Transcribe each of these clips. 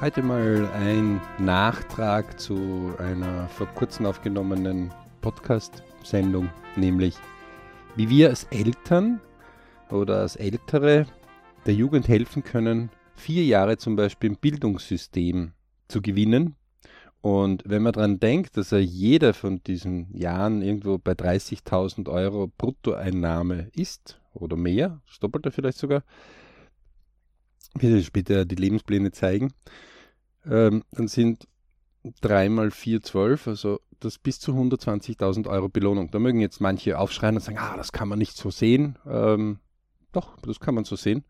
Heute mal ein Nachtrag zu einer vor kurzem aufgenommenen Podcast-Sendung, nämlich wie wir als Eltern oder als Ältere der Jugend helfen können, vier Jahre zum Beispiel im Bildungssystem zu gewinnen. Und wenn man daran denkt, dass er jeder von diesen Jahren irgendwo bei 30.000 Euro Bruttoeinnahme ist oder mehr, das Doppelte vielleicht sogar, wird später die Lebenspläne zeigen, ähm, dann sind 3 mal 4 12, also das bis zu 120.000 Euro Belohnung. Da mögen jetzt manche aufschreien und sagen, ah, das kann man nicht so sehen. Ähm, doch, das kann man so sehen.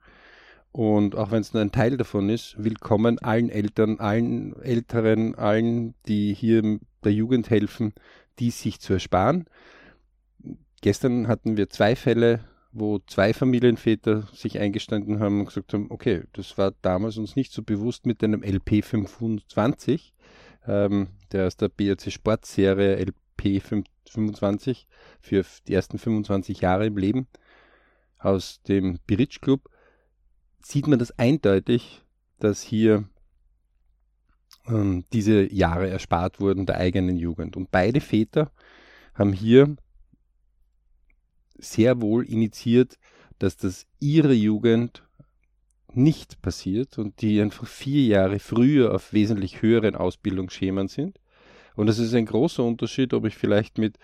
Und auch wenn es nur ein Teil davon ist, willkommen allen Eltern, allen Älteren, allen, die hier der Jugend helfen, dies sich zu ersparen. Gestern hatten wir zwei Fälle wo zwei Familienväter sich eingestanden haben und gesagt haben, okay, das war damals uns nicht so bewusst mit einem LP 25, ähm, der aus der BRC Sportserie LP 25 für die ersten 25 Jahre im Leben aus dem Biritsch Club, sieht man das eindeutig, dass hier ähm, diese Jahre erspart wurden der eigenen Jugend. Und beide Väter haben hier sehr wohl initiiert, dass das ihre Jugend nicht passiert und die einfach vier Jahre früher auf wesentlich höheren Ausbildungsschemen sind. Und das ist ein großer Unterschied, ob ich vielleicht mit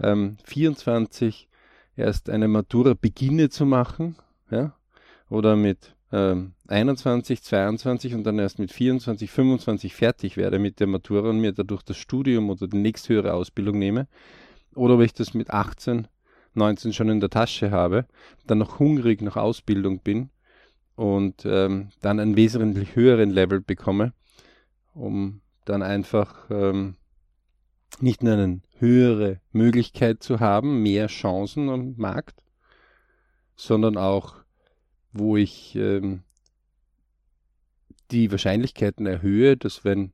ähm, 24 erst eine Matura beginne zu machen, ja, oder mit ähm, 21, 22 und dann erst mit 24, 25 fertig werde mit der Matura und mir dadurch das Studium oder die nächsthöhere Ausbildung nehme, oder ob ich das mit 18 19 schon in der Tasche habe, dann noch hungrig nach Ausbildung bin und ähm, dann einen wesentlich höheren Level bekomme, um dann einfach ähm, nicht nur eine höhere Möglichkeit zu haben, mehr Chancen am Markt, sondern auch, wo ich ähm, die Wahrscheinlichkeiten erhöhe, dass wenn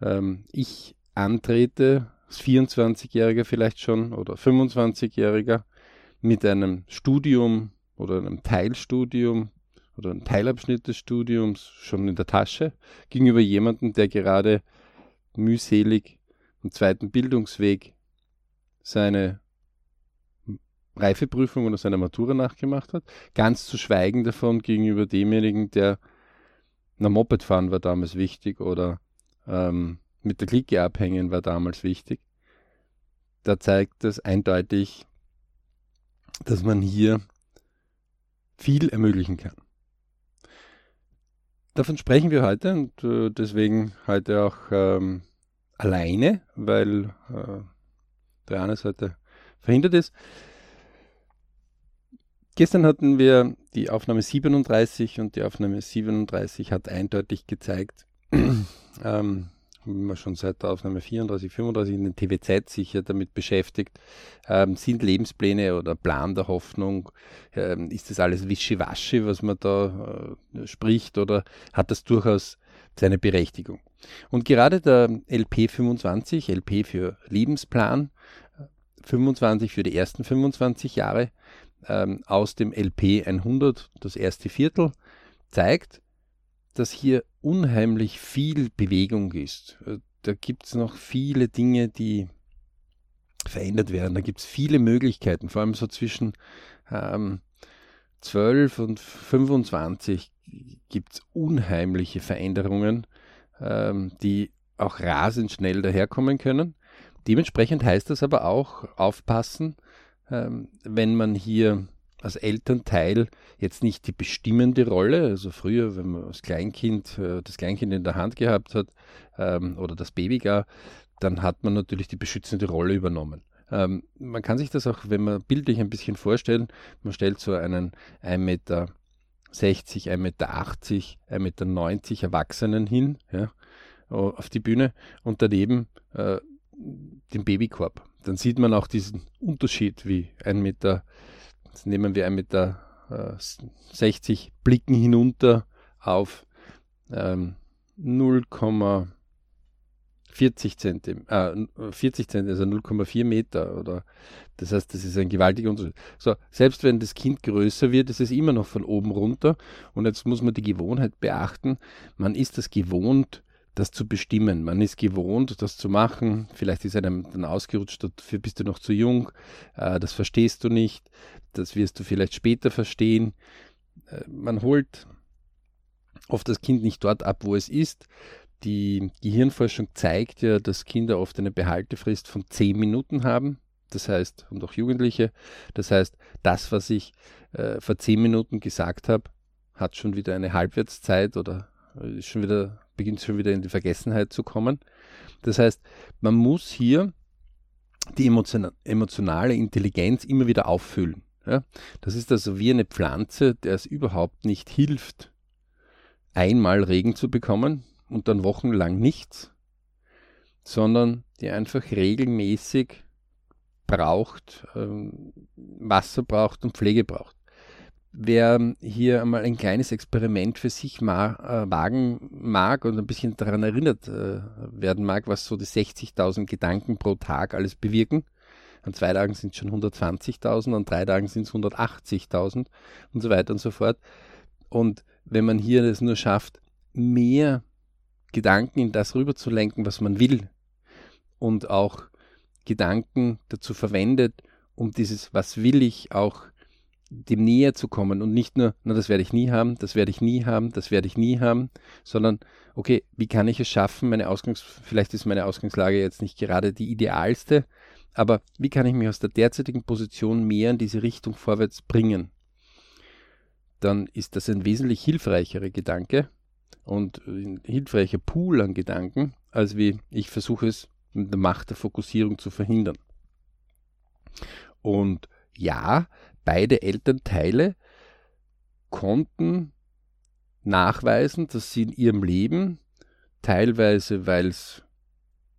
ähm, ich antrete 24-Jähriger vielleicht schon oder 25-Jähriger mit einem Studium oder einem Teilstudium oder einem Teilabschnitt des Studiums schon in der Tasche gegenüber jemandem, der gerade mühselig im zweiten Bildungsweg seine Reifeprüfung oder seine Matura nachgemacht hat. Ganz zu schweigen davon gegenüber demjenigen, der na Moped fahren war damals wichtig oder ähm, mit der Clique abhängen war damals wichtig. Da zeigt es eindeutig, dass man hier viel ermöglichen kann. Davon sprechen wir heute und äh, deswegen heute auch ähm, alleine, weil äh, der Johannes heute verhindert ist. Gestern hatten wir die Aufnahme 37 und die Aufnahme 37 hat eindeutig gezeigt, ähm, wir schon seit der Aufnahme 34, 35 in den TV-Zeit sicher damit beschäftigt. Ähm, sind Lebenspläne oder Plan der Hoffnung, ähm, ist das alles wischiwaschi, was man da äh, spricht, oder hat das durchaus seine Berechtigung? Und gerade der LP 25, LP für Lebensplan, 25 für die ersten 25 Jahre, ähm, aus dem LP 100, das erste Viertel, zeigt, dass hier unheimlich viel Bewegung ist. Äh, da gibt es noch viele Dinge, die verändert werden. Da gibt es viele Möglichkeiten, vor allem so zwischen ähm, 12 und 25 gibt es unheimliche Veränderungen, ähm, die auch rasend schnell daherkommen können. Dementsprechend heißt das aber auch aufpassen, ähm, wenn man hier als Elternteil jetzt nicht die bestimmende Rolle. Also früher, wenn man als Kleinkind äh, das Kleinkind in der Hand gehabt hat ähm, oder das Baby gar, dann hat man natürlich die beschützende Rolle übernommen. Ähm, man kann sich das auch, wenn man bildlich ein bisschen vorstellen, man stellt so einen 1,60 Meter 1,80 Meter, 1,90 Meter Erwachsenen hin, ja, auf die Bühne und daneben äh, den Babykorb. Dann sieht man auch diesen Unterschied, wie 1,60 Meter nehmen wir mit der äh, 60 Blicken hinunter auf ähm, 0,5 40 cm, äh, 40 cm, also 0,4 Meter oder das heißt, das ist ein gewaltiger Unterschied. So, selbst wenn das Kind größer wird, ist es immer noch von oben runter und jetzt muss man die Gewohnheit beachten. Man ist das gewohnt, das zu bestimmen. Man ist gewohnt, das zu machen. Vielleicht ist einem dann ausgerutscht, dafür bist du noch zu jung, äh, das verstehst du nicht, das wirst du vielleicht später verstehen. Äh, man holt oft das Kind nicht dort ab, wo es ist. Die Gehirnforschung zeigt ja, dass Kinder oft eine Behaltefrist von zehn Minuten haben. Das heißt, und auch Jugendliche. Das heißt, das, was ich äh, vor zehn Minuten gesagt habe, hat schon wieder eine Halbwertszeit oder äh, ist schon wieder, beginnt schon wieder in die Vergessenheit zu kommen. Das heißt, man muss hier die emotionale Intelligenz immer wieder auffüllen. Ja? Das ist also wie eine Pflanze, der es überhaupt nicht hilft, einmal Regen zu bekommen und dann wochenlang nichts, sondern die einfach regelmäßig braucht, ähm, Wasser braucht und Pflege braucht. Wer hier einmal ein kleines Experiment für sich ma äh, wagen mag und ein bisschen daran erinnert äh, werden mag, was so die 60.000 Gedanken pro Tag alles bewirken, an zwei Tagen sind es schon 120.000, an drei Tagen sind es 180.000 und so weiter und so fort. Und wenn man hier es nur schafft, mehr Gedanken in das rüberzulenken, was man will und auch Gedanken dazu verwendet, um dieses Was will ich auch dem näher zu kommen und nicht nur, na, das werde ich nie haben, das werde ich nie haben, das werde ich nie haben, sondern, okay, wie kann ich es schaffen, meine Ausgangs, vielleicht ist meine Ausgangslage jetzt nicht gerade die idealste, aber wie kann ich mich aus der derzeitigen Position mehr in diese Richtung vorwärts bringen? Dann ist das ein wesentlich hilfreicherer Gedanke und ein hilfreicher Pool an Gedanken, als wie ich versuche es mit der Macht der Fokussierung zu verhindern. Und ja, beide Elternteile konnten nachweisen, dass sie in ihrem Leben, teilweise weil es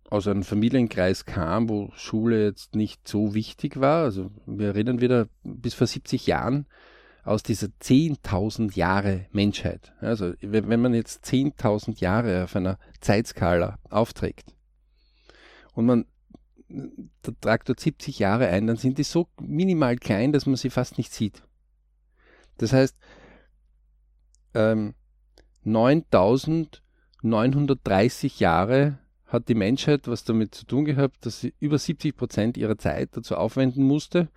aus einem Familienkreis kam, wo Schule jetzt nicht so wichtig war. Also wir erinnern wieder bis vor 70 Jahren aus dieser 10.000 Jahre Menschheit. Also wenn man jetzt 10.000 Jahre auf einer Zeitskala aufträgt, und man der Traktor 70 Jahre ein, dann sind die so minimal klein, dass man sie fast nicht sieht. Das heißt, ähm, 9930 Jahre hat die Menschheit was damit zu tun gehabt, dass sie über 70 Prozent ihrer Zeit dazu aufwenden musste,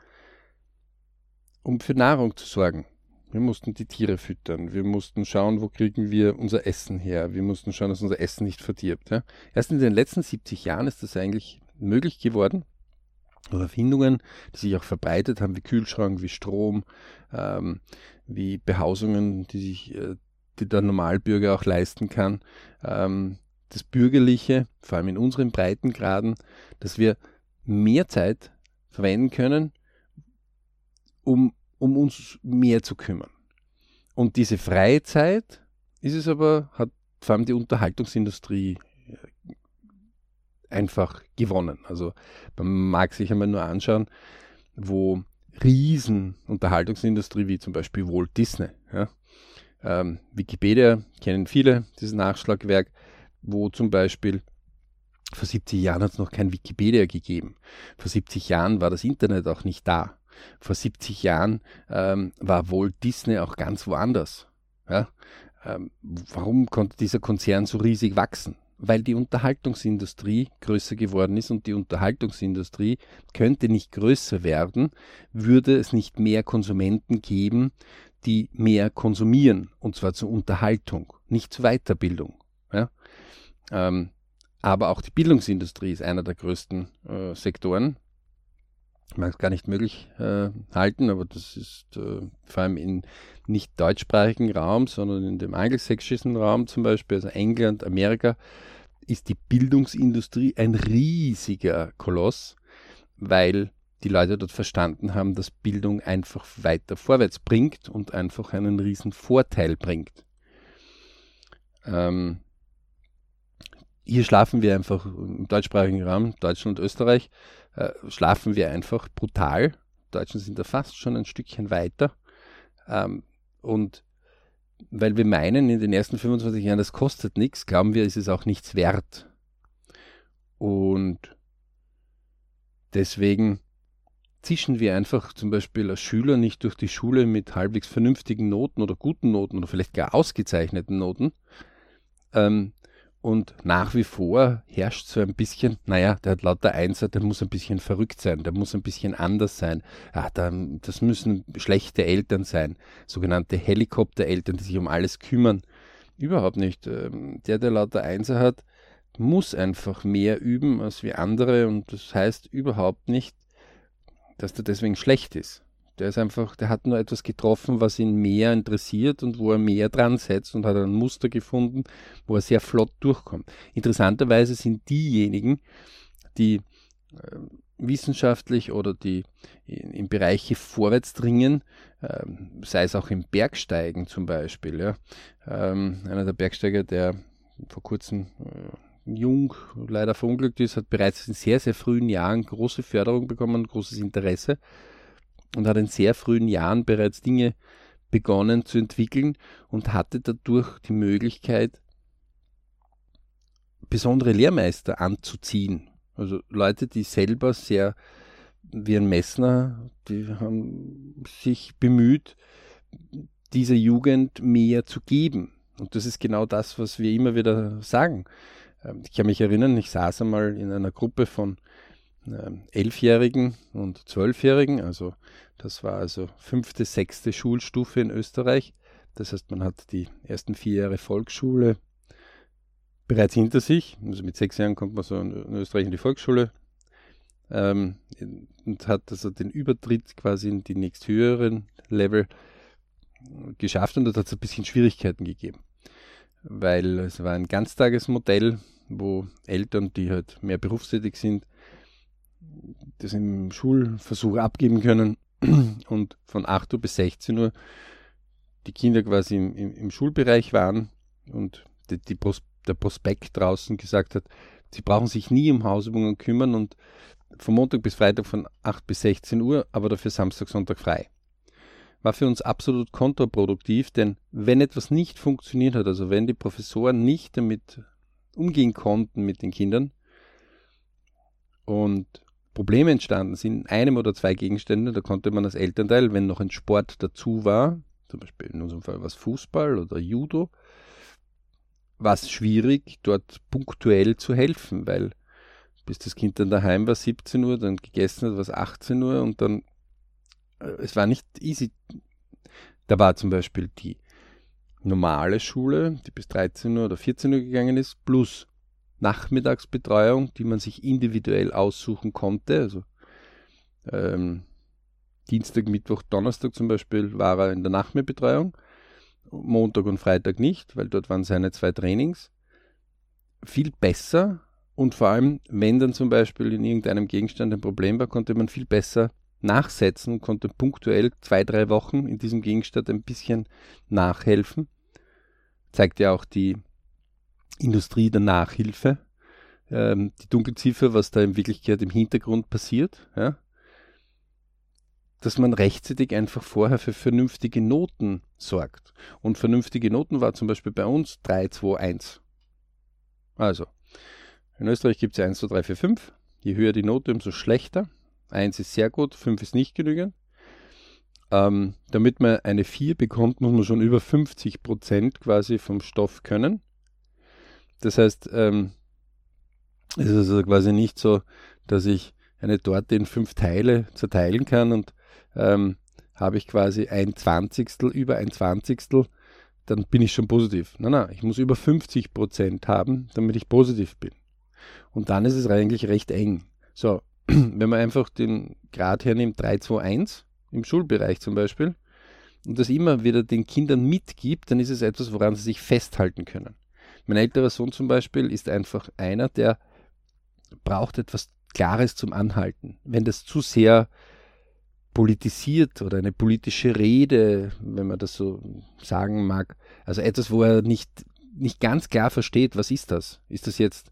um für Nahrung zu sorgen. Wir mussten die Tiere füttern. Wir mussten schauen, wo kriegen wir unser Essen her. Wir mussten schauen, dass unser Essen nicht verdirbt. Ja. Erst in den letzten 70 Jahren ist das eigentlich möglich geworden. Durch Erfindungen, die sich auch verbreitet haben, wie Kühlschrank, wie Strom, ähm, wie Behausungen, die sich äh, die der Normalbürger auch leisten kann. Ähm, das Bürgerliche, vor allem in unseren Breitengraden, dass wir mehr Zeit verwenden können, um um uns mehr zu kümmern. Und diese freie Zeit ist es aber, hat vor allem die Unterhaltungsindustrie einfach gewonnen. Also man mag sich einmal nur anschauen, wo Riesen Unterhaltungsindustrie wie zum Beispiel Walt Disney, ja, ähm, Wikipedia kennen viele, dieses Nachschlagwerk, wo zum Beispiel vor 70 Jahren hat es noch kein Wikipedia gegeben. Vor 70 Jahren war das Internet auch nicht da vor 70 Jahren ähm, war Walt Disney auch ganz woanders. Ja? Ähm, warum konnte dieser Konzern so riesig wachsen? Weil die Unterhaltungsindustrie größer geworden ist und die Unterhaltungsindustrie könnte nicht größer werden, würde es nicht mehr Konsumenten geben, die mehr konsumieren, und zwar zur Unterhaltung, nicht zur Weiterbildung. Ja? Ähm, aber auch die Bildungsindustrie ist einer der größten äh, Sektoren mag es gar nicht möglich äh, halten, aber das ist äh, vor allem in nicht deutschsprachigen Raum, sondern in dem angelsächsischen Raum zum Beispiel, also England, Amerika, ist die Bildungsindustrie ein riesiger Koloss, weil die Leute dort verstanden haben, dass Bildung einfach weiter vorwärts bringt und einfach einen riesen Vorteil bringt. Ähm, hier schlafen wir einfach im deutschsprachigen Raum, Deutschland und Österreich, äh, schlafen wir einfach brutal. Die Deutschen sind da fast schon ein Stückchen weiter. Ähm, und weil wir meinen, in den ersten 25 Jahren, das kostet nichts, glauben wir, ist es auch nichts wert. Und deswegen zischen wir einfach zum Beispiel als Schüler nicht durch die Schule mit halbwegs vernünftigen Noten oder guten Noten oder vielleicht gar ausgezeichneten Noten. Ähm, und nach wie vor herrscht so ein bisschen, naja, der hat lauter Einser, der muss ein bisschen verrückt sein, der muss ein bisschen anders sein. Ja, das müssen schlechte Eltern sein, sogenannte Helikoptereltern, die sich um alles kümmern. Überhaupt nicht. Ähm, der, der lauter Einser hat, muss einfach mehr üben als wie andere und das heißt überhaupt nicht, dass der deswegen schlecht ist. Der ist einfach, der hat nur etwas getroffen, was ihn mehr interessiert und wo er mehr dran setzt und hat ein Muster gefunden, wo er sehr flott durchkommt. Interessanterweise sind diejenigen, die äh, wissenschaftlich oder die in, in Bereiche vorwärts dringen, äh, sei es auch im Bergsteigen zum Beispiel. Ja. Ähm, einer der Bergsteiger, der vor kurzem äh, jung leider verunglückt ist, hat bereits in sehr, sehr frühen Jahren große Förderung bekommen, großes Interesse und hat in sehr frühen Jahren bereits Dinge begonnen zu entwickeln und hatte dadurch die Möglichkeit, besondere Lehrmeister anzuziehen. Also Leute, die selber sehr, wie ein Messner, die haben sich bemüht, dieser Jugend mehr zu geben. Und das ist genau das, was wir immer wieder sagen. Ähm, ich kann mich erinnern, ich saß einmal in einer Gruppe von Elfjährigen und Zwölfjährigen. Also das war also fünfte, sechste Schulstufe in Österreich. Das heißt, man hat die ersten vier Jahre Volksschule bereits hinter sich. Also mit sechs Jahren kommt man so in Österreich in die Volksschule ähm, und hat also den Übertritt quasi in die nächsthöheren Level geschafft und dort hat es ein bisschen Schwierigkeiten gegeben. Weil es war ein Ganztagesmodell, wo Eltern, die halt mehr berufstätig sind, das im Schulversuch abgeben können und von 8 Uhr bis 16 Uhr die Kinder quasi im, im, im Schulbereich waren und die, die Pros, der Prospekt draußen gesagt hat, sie brauchen sich nie um Hausübungen kümmern und von Montag bis Freitag von 8 bis 16 Uhr, aber dafür Samstag, Sonntag frei. War für uns absolut kontraproduktiv, denn wenn etwas nicht funktioniert hat, also wenn die Professoren nicht damit umgehen konnten mit den Kindern und Probleme entstanden sind in einem oder zwei Gegenständen, da konnte man als Elternteil, wenn noch ein Sport dazu war, zum Beispiel in unserem Fall was Fußball oder Judo, war es schwierig, dort punktuell zu helfen, weil bis das Kind dann daheim war, 17 Uhr, dann gegessen hat, war es 18 Uhr und dann, äh, es war nicht easy. Da war zum Beispiel die normale Schule, die bis 13 Uhr oder 14 Uhr gegangen ist, plus Nachmittagsbetreuung, die man sich individuell aussuchen konnte. Also ähm, Dienstag, Mittwoch, Donnerstag zum Beispiel war er in der Nachmittagsbetreuung, Montag und Freitag nicht, weil dort waren seine zwei Trainings. Viel besser und vor allem, wenn dann zum Beispiel in irgendeinem Gegenstand ein Problem war, konnte man viel besser nachsetzen, konnte punktuell zwei, drei Wochen in diesem Gegenstand ein bisschen nachhelfen. Zeigt ja auch die Industrie der Nachhilfe, ähm, die Dunkelziffer, was da in Wirklichkeit im Hintergrund passiert, ja, dass man rechtzeitig einfach vorher für vernünftige Noten sorgt. Und vernünftige Noten war zum Beispiel bei uns 3, 2, 1. Also, in Österreich gibt es 1, 2, 3, 4, 5. Je höher die Note, umso schlechter. 1 ist sehr gut, 5 ist nicht genügend. Ähm, damit man eine 4 bekommt, muss man schon über 50 Prozent quasi vom Stoff können. Das heißt, ähm, es ist also quasi nicht so, dass ich eine Torte in fünf Teile zerteilen kann und ähm, habe ich quasi ein Zwanzigstel über ein Zwanzigstel, dann bin ich schon positiv. Nein, nein, ich muss über 50 Prozent haben, damit ich positiv bin. Und dann ist es eigentlich recht eng. So, wenn man einfach den Grad hernimmt, 3, 2, 1, im Schulbereich zum Beispiel, und das immer wieder den Kindern mitgibt, dann ist es etwas, woran sie sich festhalten können. Mein älterer Sohn zum Beispiel ist einfach einer, der braucht etwas Klares zum Anhalten. Wenn das zu sehr politisiert oder eine politische Rede, wenn man das so sagen mag, also etwas, wo er nicht, nicht ganz klar versteht, was ist das? Ist das jetzt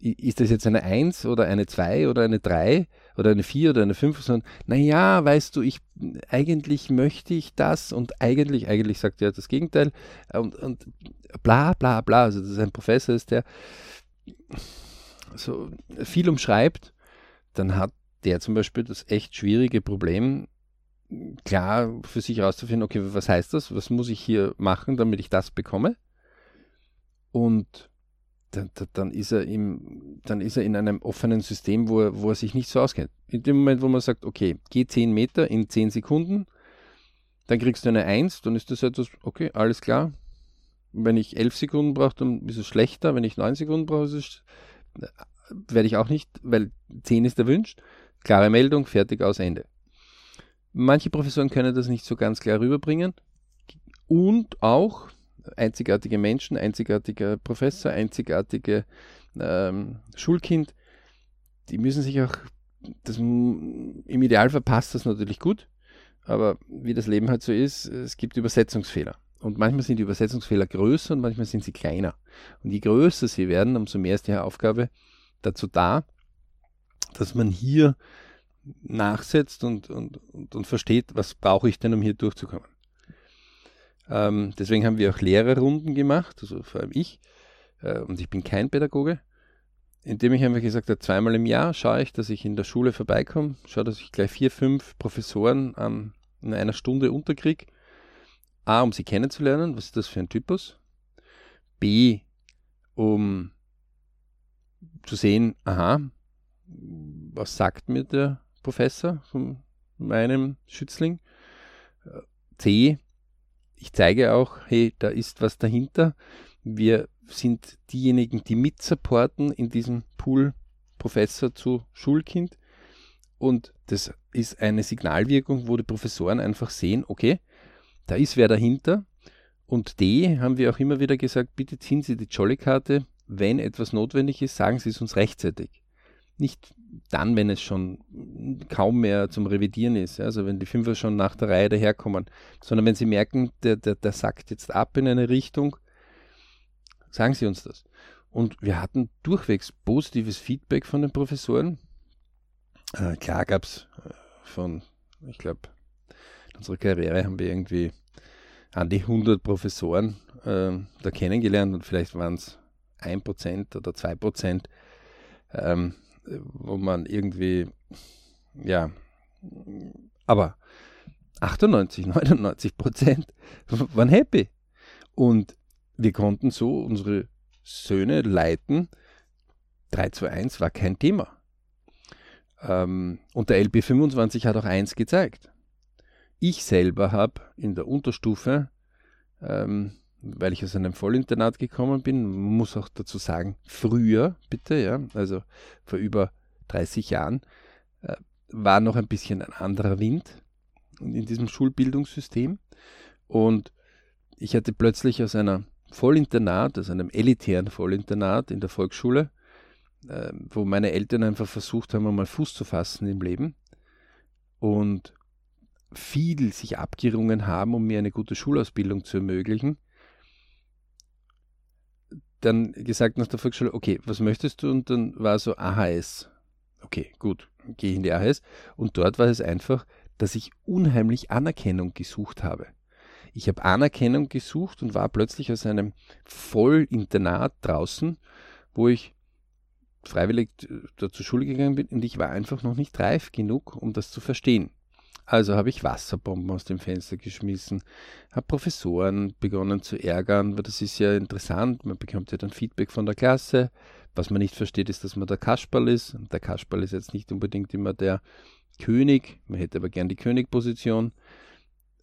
ist das jetzt eine 1 oder eine 2 oder eine 3 oder eine 4 oder eine 5, sondern naja, weißt du, ich eigentlich möchte ich das und eigentlich, eigentlich sagt er das Gegenteil und, und bla bla bla. Also das ist ein Professor ist, der so viel umschreibt, dann hat der zum Beispiel das echt schwierige Problem, klar für sich herauszufinden, okay, was heißt das? Was muss ich hier machen, damit ich das bekomme? Und dann, dann, ist er im, dann ist er in einem offenen System, wo er, wo er sich nicht so auskennt. In dem Moment, wo man sagt, okay, geh 10 Meter in 10 Sekunden, dann kriegst du eine 1, dann ist das etwas, okay, alles klar. Wenn ich 11 Sekunden brauche, dann ist es schlechter. Wenn ich 9 Sekunden brauche, ist es, werde ich auch nicht, weil 10 ist erwünscht. Klare Meldung, fertig, aus, Ende. Manche Professoren können das nicht so ganz klar rüberbringen. Und auch einzigartige Menschen, einzigartiger Professor, einzigartige ähm, Schulkind, die müssen sich auch, das, im Idealfall passt das natürlich gut, aber wie das Leben halt so ist, es gibt Übersetzungsfehler. Und manchmal sind die Übersetzungsfehler größer und manchmal sind sie kleiner. Und je größer sie werden, umso mehr ist die Aufgabe dazu da, dass man hier nachsetzt und, und, und, und versteht, was brauche ich denn, um hier durchzukommen. Ähm, deswegen haben wir auch Lehrerrunden gemacht, also vor allem ich. Äh, und ich bin kein Pädagoge. Indem ich einfach gesagt habe, zweimal im Jahr schaue ich, dass ich in der Schule vorbeikomme, schaue, dass ich gleich vier, fünf Professoren ähm, in einer Stunde unterkriege. A, um sie kennenzulernen, was ist das für ein Typus? B, um zu sehen, aha, was sagt mir der Professor von meinem Schützling? C, ich zeige auch, hey, da ist was dahinter. Wir sind diejenigen, die mit supporten in diesem Pool Professor zu Schulkind. Und das ist eine Signalwirkung, wo die Professoren einfach sehen, okay, da ist wer dahinter. Und D haben wir auch immer wieder gesagt, bitte ziehen Sie die Jolly-Karte. Wenn etwas notwendig ist, sagen Sie es uns rechtzeitig. Nicht dann, wenn es schon kaum mehr zum Revidieren ist, also wenn die Fünfer schon nach der Reihe daherkommen, sondern wenn sie merken, der, der, der sackt jetzt ab in eine Richtung, sagen sie uns das. Und wir hatten durchwegs positives Feedback von den Professoren. Äh, klar gab es äh, von, ich glaube, in unserer Karriere haben wir irgendwie an die 100 Professoren äh, da kennengelernt und vielleicht waren es 1% oder 2%. Ähm, wo man irgendwie, ja, aber 98, 99 Prozent waren happy. Und wir konnten so unsere Söhne leiten. 3 zu 1 war kein Thema. Ähm, und der LB25 hat auch eins gezeigt. Ich selber habe in der Unterstufe ähm, weil ich aus einem Vollinternat gekommen bin, muss auch dazu sagen, früher, bitte, ja, also vor über 30 Jahren, äh, war noch ein bisschen ein anderer Wind in diesem Schulbildungssystem. Und ich hatte plötzlich aus einer Vollinternat, aus einem elitären Vollinternat in der Volksschule, äh, wo meine Eltern einfach versucht haben, mal Fuß zu fassen im Leben und viel sich abgerungen haben, um mir eine gute Schulausbildung zu ermöglichen, dann gesagt nach der Volksschule, okay, was möchtest du? Und dann war so AHS. Okay, gut, gehe ich in die AHS. Und dort war es einfach, dass ich unheimlich Anerkennung gesucht habe. Ich habe Anerkennung gesucht und war plötzlich aus einem Vollinternat draußen, wo ich freiwillig da zur Schule gegangen bin und ich war einfach noch nicht reif genug, um das zu verstehen. Also habe ich Wasserbomben aus dem Fenster geschmissen, habe Professoren begonnen zu ärgern, weil das ist ja interessant, man bekommt ja dann Feedback von der Klasse. Was man nicht versteht, ist, dass man der Kasperl ist. Und der Kasperl ist jetzt nicht unbedingt immer der König, man hätte aber gern die Königposition.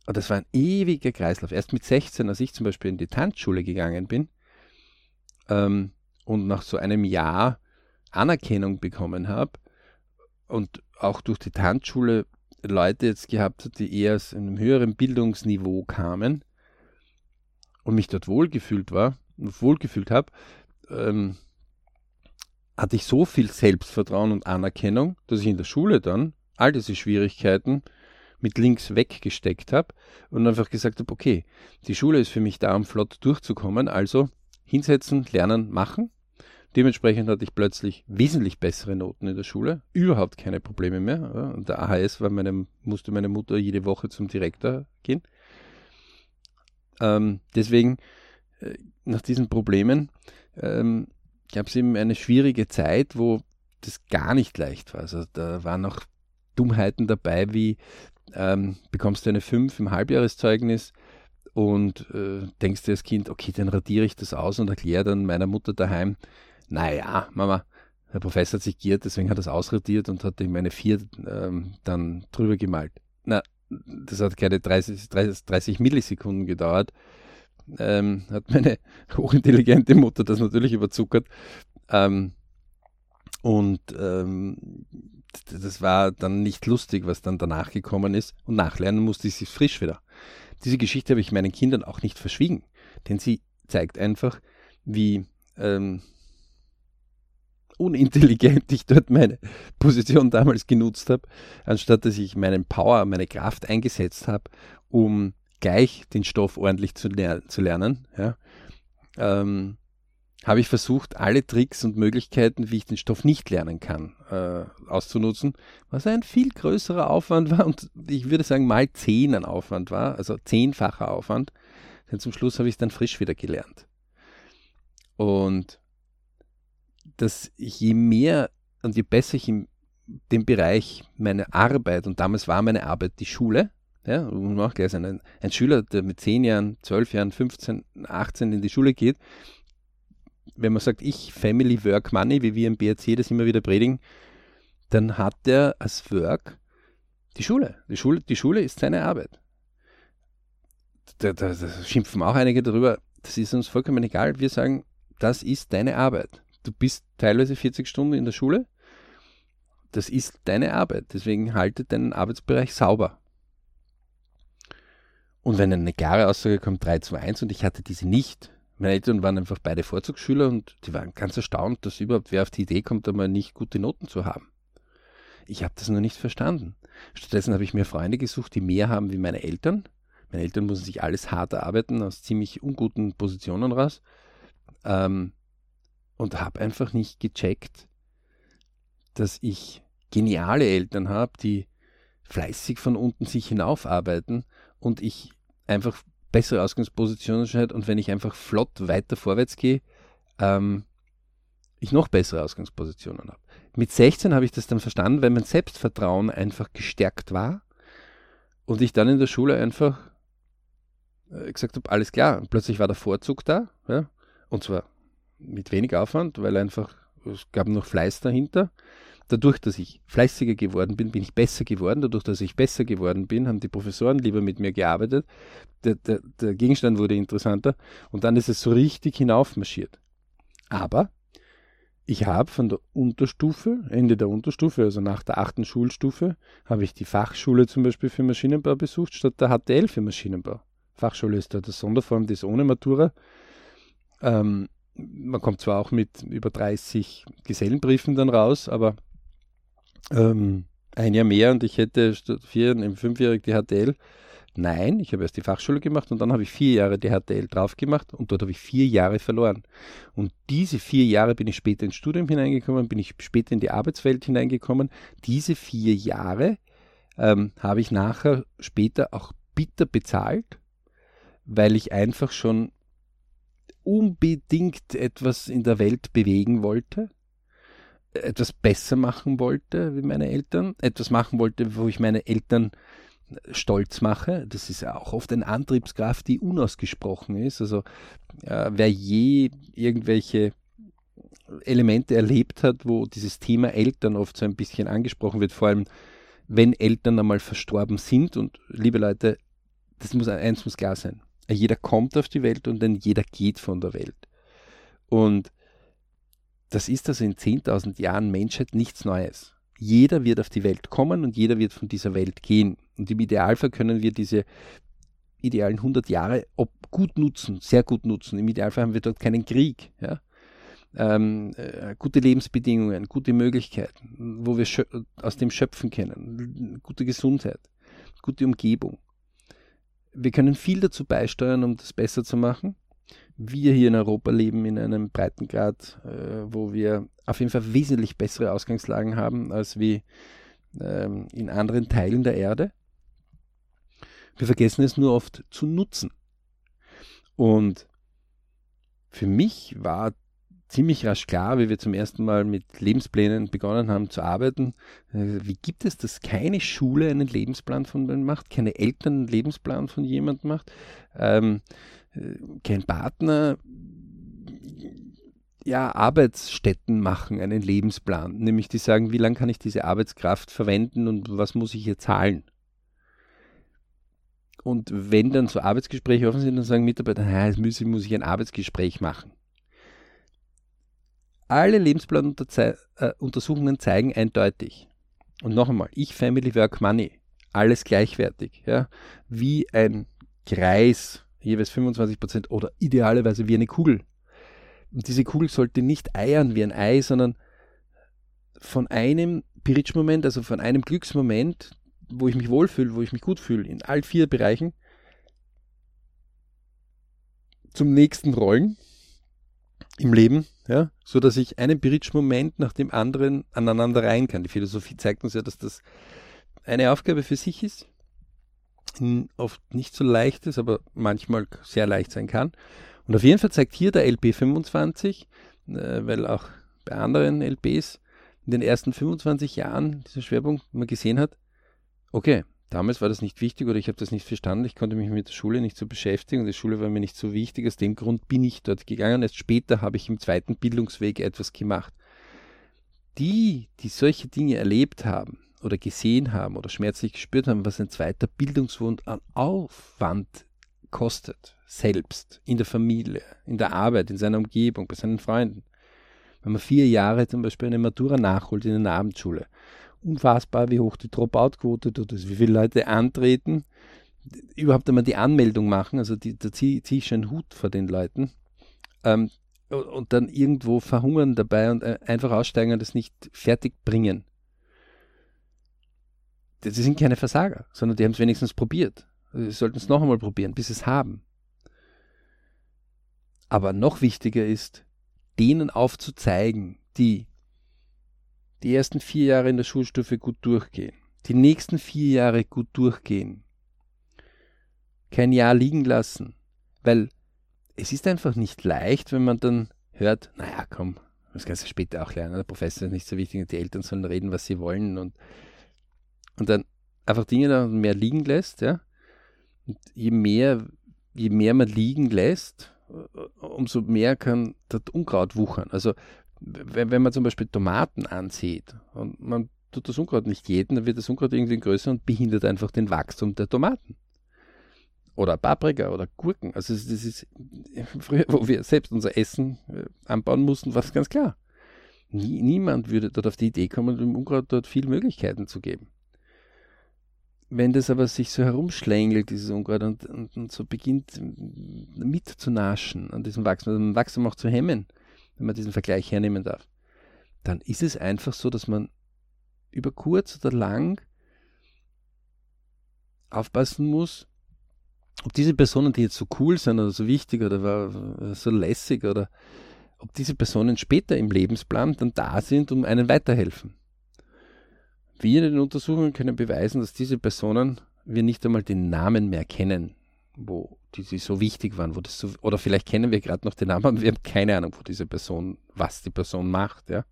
Und das war ein ewiger Kreislauf. Erst mit 16, als ich zum Beispiel in die Tanzschule gegangen bin ähm, und nach so einem Jahr Anerkennung bekommen habe und auch durch die Tanzschule Leute jetzt gehabt hat, die eher aus einem höheren Bildungsniveau kamen und mich dort wohlgefühlt war, wohlgefühlt habe, ähm, hatte ich so viel Selbstvertrauen und Anerkennung, dass ich in der Schule dann all diese Schwierigkeiten mit links weggesteckt habe und einfach gesagt habe, okay, die Schule ist für mich da, um flott durchzukommen, also hinsetzen, lernen, machen Dementsprechend hatte ich plötzlich wesentlich bessere Noten in der Schule, überhaupt keine Probleme mehr. Und der AHS war meine, musste meine Mutter jede Woche zum Direktor gehen. Ähm, deswegen, äh, nach diesen Problemen, ähm, gab es eben eine schwierige Zeit, wo das gar nicht leicht war. Also da waren noch Dummheiten dabei, wie ähm, bekommst du eine 5 im Halbjahreszeugnis und äh, denkst dir als Kind, okay, dann radiere ich das aus und erkläre dann meiner Mutter daheim, naja, Mama, der Professor hat sich giert, deswegen hat er es ausradiert und hat ihm eine 4 ähm, dann drüber gemalt. Na, das hat keine 30, 30, 30 Millisekunden gedauert. Ähm, hat meine hochintelligente Mutter das natürlich überzuckert. Ähm, und ähm, das war dann nicht lustig, was dann danach gekommen ist. Und nachlernen musste ich sie frisch wieder. Diese Geschichte habe ich meinen Kindern auch nicht verschwiegen, denn sie zeigt einfach, wie ähm, unintelligent ich dort meine Position damals genutzt habe, anstatt dass ich meinen Power, meine Kraft eingesetzt habe, um gleich den Stoff ordentlich zu, ler zu lernen. Ja. Ähm, habe ich versucht, alle Tricks und Möglichkeiten, wie ich den Stoff nicht lernen kann, äh, auszunutzen, was ein viel größerer Aufwand war und ich würde sagen mal zehn an Aufwand war, also zehnfacher Aufwand, denn zum Schluss habe ich es dann frisch wieder gelernt. Und dass je mehr und je besser ich in dem Bereich meine Arbeit, und damals war meine Arbeit die Schule, ja, man auch gleich ein, ein Schüler, der mit 10 Jahren, 12 Jahren, 15, 18 in die Schule geht, wenn man sagt, ich Family Work Money, wie wir im BRC das immer wieder predigen, dann hat der als Work die Schule. Die Schule, die Schule ist seine Arbeit. Da, da, da schimpfen auch einige darüber, das ist uns vollkommen egal. Wir sagen, das ist deine Arbeit. Du bist teilweise 40 Stunden in der Schule. Das ist deine Arbeit. Deswegen halte deinen Arbeitsbereich sauber. Und wenn eine klare Aussage kommt, 3, 2, 1 und ich hatte diese nicht, meine Eltern waren einfach beide Vorzugsschüler und die waren ganz erstaunt, dass überhaupt wer auf die Idee kommt, einmal nicht gute Noten zu haben. Ich habe das nur nicht verstanden. Stattdessen habe ich mir Freunde gesucht, die mehr haben wie meine Eltern. Meine Eltern mussten sich alles hart erarbeiten, aus ziemlich unguten Positionen raus. Ähm, und habe einfach nicht gecheckt, dass ich geniale Eltern habe, die fleißig von unten sich hinaufarbeiten und ich einfach bessere Ausgangspositionen hat und wenn ich einfach flott weiter vorwärts gehe, ähm, ich noch bessere Ausgangspositionen habe. Mit 16 habe ich das dann verstanden, weil mein Selbstvertrauen einfach gestärkt war und ich dann in der Schule einfach äh, gesagt habe, alles klar, plötzlich war der Vorzug da, ja, und zwar mit wenig Aufwand, weil einfach es gab noch Fleiß dahinter dadurch, dass ich fleißiger geworden bin, bin ich besser geworden. Dadurch, dass ich besser geworden bin, haben die Professoren lieber mit mir gearbeitet. Der, der, der Gegenstand wurde interessanter und dann ist es so richtig hinaufmarschiert. Aber ich habe von der Unterstufe, Ende der Unterstufe, also nach der achten Schulstufe, habe ich die Fachschule zum Beispiel für Maschinenbau besucht, statt der HTL für Maschinenbau. Fachschule ist da das Sonderform, das ohne Matura. Ähm, man kommt zwar auch mit über 30 Gesellenbriefen dann raus, aber ähm, ein Jahr mehr und ich hätte statt vier, fünfjährig die HTL. Nein, ich habe erst die Fachschule gemacht und dann habe ich vier Jahre die HTL drauf gemacht und dort habe ich vier Jahre verloren. Und diese vier Jahre bin ich später ins Studium hineingekommen, bin ich später in die Arbeitswelt hineingekommen. Diese vier Jahre ähm, habe ich nachher später auch bitter bezahlt, weil ich einfach schon unbedingt etwas in der Welt bewegen wollte etwas besser machen wollte wie meine Eltern, etwas machen wollte, wo ich meine Eltern stolz mache. Das ist auch oft eine Antriebskraft, die unausgesprochen ist. Also äh, wer je irgendwelche Elemente erlebt hat, wo dieses Thema Eltern oft so ein bisschen angesprochen wird, vor allem wenn Eltern einmal verstorben sind. Und liebe Leute, das muss eins muss klar sein. Jeder kommt auf die Welt und dann jeder geht von der Welt. Und das ist also in 10.000 Jahren Menschheit nichts Neues. Jeder wird auf die Welt kommen und jeder wird von dieser Welt gehen. Und im Idealfall können wir diese idealen 100 Jahre gut nutzen, sehr gut nutzen. Im Idealfall haben wir dort keinen Krieg. Ja? Ähm, äh, gute Lebensbedingungen, gute Möglichkeiten, wo wir aus dem schöpfen können, gute Gesundheit, gute Umgebung. Wir können viel dazu beisteuern, um das besser zu machen wir hier in Europa leben in einem Breitengrad, äh, wo wir auf jeden Fall wesentlich bessere Ausgangslagen haben als wie ähm, in anderen Teilen der Erde. Wir vergessen es nur oft zu nutzen. Und für mich war ziemlich rasch klar, wie wir zum ersten Mal mit Lebensplänen begonnen haben zu arbeiten. Äh, wie gibt es, dass keine Schule einen Lebensplan von jemandem macht, keine Eltern einen Lebensplan von jemandem macht, ähm, äh, kein Partner, ja, Arbeitsstätten machen einen Lebensplan, nämlich die sagen, wie lange kann ich diese Arbeitskraft verwenden und was muss ich hier zahlen? Und wenn dann so Arbeitsgespräche offen sind, dann sagen Mitarbeiter, naja, jetzt muss ich ein Arbeitsgespräch machen. Alle Lebensplanuntersuchungen äh, zeigen eindeutig. Und noch einmal, ich, Family, Work, Money, alles gleichwertig. Ja? Wie ein Kreis, jeweils 25 Prozent oder idealerweise wie eine Kugel. Und diese Kugel sollte nicht eiern wie ein Ei, sondern von einem Bridge-Moment, also von einem Glücksmoment, wo ich mich wohlfühle, wo ich mich gut fühle, in all vier Bereichen, zum nächsten rollen im Leben, ja, so dass ich einen Bridge-Moment nach dem anderen aneinander rein kann. Die Philosophie zeigt uns ja, dass das eine Aufgabe für sich ist, oft nicht so leicht ist, aber manchmal sehr leicht sein kann. Und auf jeden Fall zeigt hier der LP25, äh, weil auch bei anderen LPs in den ersten 25 Jahren dieser Schwerpunkt man gesehen hat, okay, damals war das nicht wichtig oder ich habe das nicht verstanden, ich konnte mich mit der Schule nicht so beschäftigen und die Schule war mir nicht so wichtig, aus dem Grund bin ich dort gegangen. Erst später habe ich im zweiten Bildungsweg etwas gemacht. Die, die solche Dinge erlebt haben oder gesehen haben oder schmerzlich gespürt haben, was ein zweiter Bildungswund an Aufwand kostet, selbst, in der Familie, in der Arbeit, in seiner Umgebung, bei seinen Freunden. Wenn man vier Jahre zum Beispiel eine Matura nachholt in einer Abendschule, unfassbar, wie hoch die Dropout-Quote dort ist, wie viele Leute antreten, überhaupt einmal die Anmeldung machen, also die, da ziehe zieh ich schon einen Hut vor den Leuten. Ähm, und dann irgendwo verhungern dabei und äh, einfach aussteigen und das nicht fertig bringen. Das sind keine Versager, sondern die haben es wenigstens probiert. Sie sollten es noch einmal probieren, bis sie es haben. Aber noch wichtiger ist, denen aufzuzeigen, die die ersten vier Jahre in der Schulstufe gut durchgehen, die nächsten vier Jahre gut durchgehen, kein Jahr liegen lassen, weil es ist einfach nicht leicht, wenn man dann hört, naja, komm, das kannst du später auch lernen, der Professor ist nicht so wichtig, die Eltern sollen reden, was sie wollen und, und dann einfach Dinge dann mehr liegen lässt, ja. Und je mehr, je mehr man liegen lässt, umso mehr kann das Unkraut wuchern. Also wenn, wenn man zum Beispiel Tomaten ansieht und man tut das Unkraut nicht jeden, dann wird das Unkraut irgendwie größer und behindert einfach den Wachstum der Tomaten. Oder Paprika oder Gurken. Also das ist früher, wo wir selbst unser Essen äh, anbauen mussten, war es ganz klar. Nie, niemand würde dort auf die Idee kommen, dem Unkraut dort viele Möglichkeiten zu geben. Wenn das aber sich so herumschlängelt, dieses Unkraut, und, und, und so beginnt mitzunaschen an diesem Wachstum, also Wachstum auch zu hemmen, wenn man diesen Vergleich hernehmen darf, dann ist es einfach so, dass man über kurz oder lang aufpassen muss, ob diese Personen, die jetzt so cool sind oder so wichtig oder so lässig oder ob diese Personen später im Lebensplan dann da sind, um einen weiterhelfen. Wir in den Untersuchungen können beweisen, dass diese Personen wir nicht einmal den Namen mehr kennen, wo die, die so wichtig waren, wo das so, oder vielleicht kennen wir gerade noch den Namen, aber wir haben keine Ahnung, wo diese Person, was die Person macht, ja.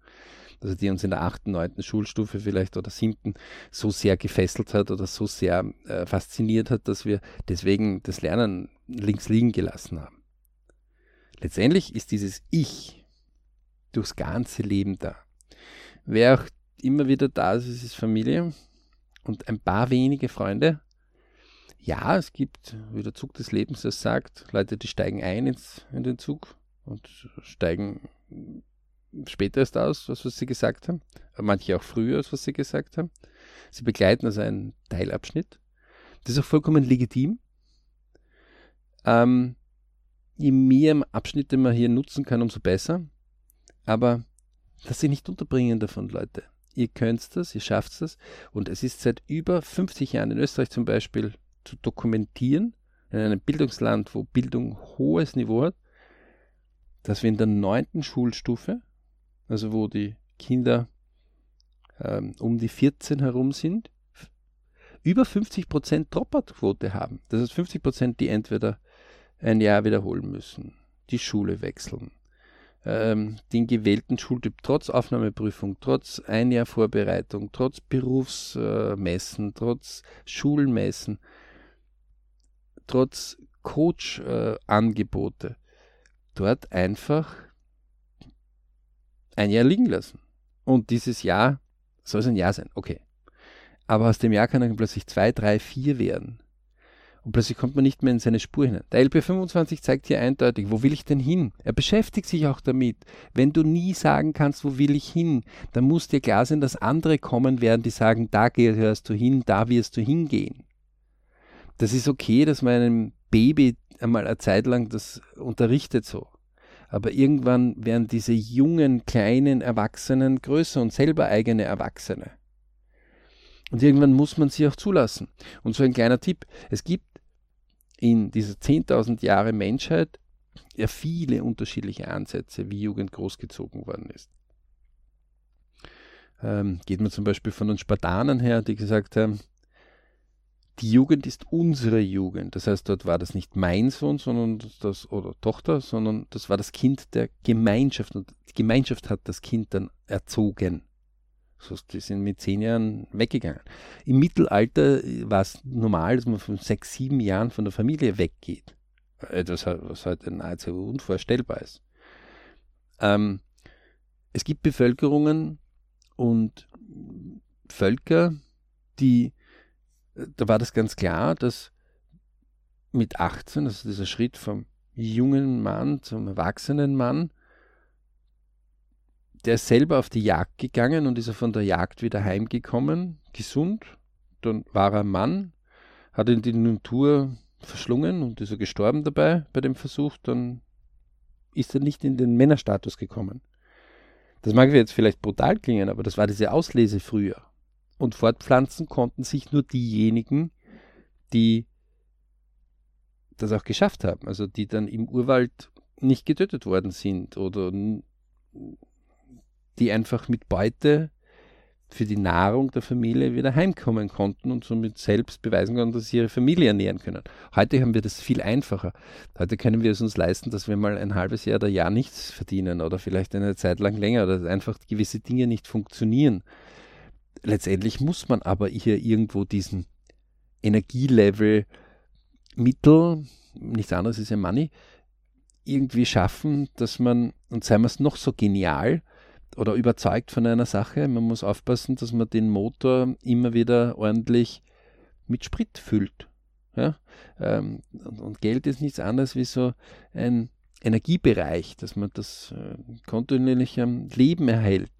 Also die uns in der achten, neunten Schulstufe vielleicht oder siebten so sehr gefesselt hat oder so sehr äh, fasziniert hat, dass wir deswegen das Lernen links liegen gelassen haben. Letztendlich ist dieses Ich durchs ganze Leben da. Wer auch immer wieder da ist, ist Familie und ein paar wenige Freunde, ja, es gibt, wie der Zug des Lebens das sagt, Leute, die steigen ein ins, in den Zug und steigen später erst aus, was, was sie gesagt haben. Manche auch früher, was sie gesagt haben. Sie begleiten also einen Teilabschnitt. Das ist auch vollkommen legitim. Ähm, je mehr Abschnitte man hier nutzen kann, umso besser. Aber das sie nicht unterbringen davon, Leute. Ihr könnt das, ihr schafft das. Und es ist seit über 50 Jahren in Österreich zum Beispiel zu dokumentieren, in einem Bildungsland, wo Bildung hohes Niveau hat, dass wir in der neunten Schulstufe, also wo die Kinder ähm, um die 14 herum sind, über 50% Dropout-Quote haben. Das heißt 50% die entweder ein Jahr wiederholen müssen, die Schule wechseln, ähm, den gewählten Schultyp trotz Aufnahmeprüfung, trotz ein Jahr Vorbereitung, trotz Berufsmessen, trotz Schulmessen, trotz Coach-Angebote, äh, dort einfach ein Jahr liegen lassen. Und dieses Jahr soll es ein Jahr sein, okay. Aber aus dem Jahr kann dann plötzlich zwei, drei, vier werden. Und plötzlich kommt man nicht mehr in seine Spur hinein. Der LP25 zeigt hier eindeutig, wo will ich denn hin? Er beschäftigt sich auch damit. Wenn du nie sagen kannst, wo will ich hin, dann muss dir klar sein, dass andere kommen werden, die sagen, da gehörst du hin, da wirst du hingehen. Das ist okay, dass man einem Baby einmal eine Zeit lang das unterrichtet so. Aber irgendwann werden diese jungen, kleinen Erwachsenen größer und selber eigene Erwachsene. Und irgendwann muss man sie auch zulassen. Und so ein kleiner Tipp. Es gibt in dieser 10.000 Jahre Menschheit ja viele unterschiedliche Ansätze, wie Jugend großgezogen worden ist. Ähm, geht man zum Beispiel von den Spartanern her, die gesagt haben, die Jugend ist unsere Jugend. Das heißt, dort war das nicht mein Sohn, sondern das oder Tochter, sondern das war das Kind der Gemeinschaft und die Gemeinschaft hat das Kind dann erzogen. So, die sind mit zehn Jahren weggegangen. Im Mittelalter war es normal, dass man von sechs, sieben Jahren von der Familie weggeht. Etwas, was heute nahezu unvorstellbar ist. Ähm, es gibt Bevölkerungen und Völker, die, da war das ganz klar, dass mit 18, also dieser Schritt vom jungen Mann zum erwachsenen Mann, der ist selber auf die Jagd gegangen und ist er von der Jagd wieder heimgekommen, gesund. Dann war er Mann, hat ihn die Natur verschlungen und ist er gestorben dabei bei dem Versuch. Dann ist er nicht in den Männerstatus gekommen. Das mag jetzt vielleicht brutal klingen, aber das war diese Auslese früher. Und fortpflanzen konnten sich nur diejenigen, die das auch geschafft haben, also die dann im Urwald nicht getötet worden sind oder die einfach mit Beute für die Nahrung der Familie wieder heimkommen konnten und somit selbst beweisen konnten, dass sie ihre Familie ernähren können. Heute haben wir das viel einfacher. Heute können wir es uns leisten, dass wir mal ein halbes Jahr oder Jahr nichts verdienen oder vielleicht eine Zeit lang länger oder einfach gewisse Dinge nicht funktionieren. Letztendlich muss man aber hier irgendwo diesen Energielevel Mittel, nichts anderes ist ja Money, irgendwie schaffen, dass man, und sei wir es noch so genial, oder überzeugt von einer Sache. Man muss aufpassen, dass man den Motor immer wieder ordentlich mit Sprit füllt. Ja? Ähm, und, und, Geld ist nichts anderes wie so ein Energiebereich, dass man das äh, kontinuierlich am Leben erhält.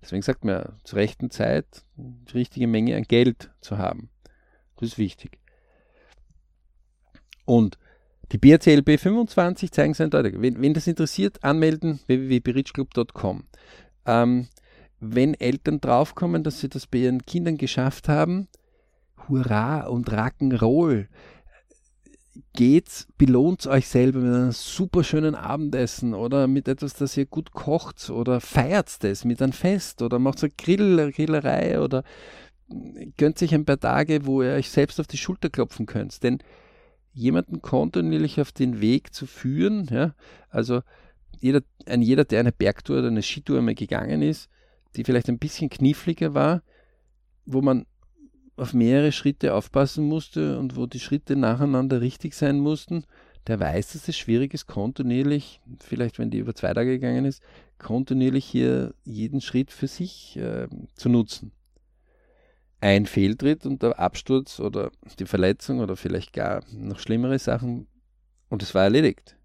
Deswegen sagt man, zur rechten Zeit die richtige Menge an Geld zu haben. Das ist wichtig. Und die BRCLB 25 zeigen es eindeutig. Wenn, wenn das interessiert, anmelden www.berichclub.com. Ähm, wenn Eltern draufkommen, dass sie das bei ihren Kindern geschafft haben, hurra und Rock'n'Roll. Geht's, belohnt euch selber mit einem super schönen Abendessen oder mit etwas, das ihr gut kocht oder feiert es mit einem Fest oder macht eine Grill, Grillerei oder gönnt sich ein paar Tage, wo ihr euch selbst auf die Schulter klopfen könnt. Denn jemanden kontinuierlich auf den Weg zu führen. Ja? Also jeder, ein jeder, der eine Bergtour oder eine Skitour einmal gegangen ist, die vielleicht ein bisschen kniffliger war, wo man auf mehrere Schritte aufpassen musste und wo die Schritte nacheinander richtig sein mussten, der weiß, dass es schwierig ist, kontinuierlich, vielleicht wenn die über zwei Tage gegangen ist, kontinuierlich hier jeden Schritt für sich äh, zu nutzen ein Fehltritt und der Absturz oder die Verletzung oder vielleicht gar noch schlimmere Sachen und es war erledigt.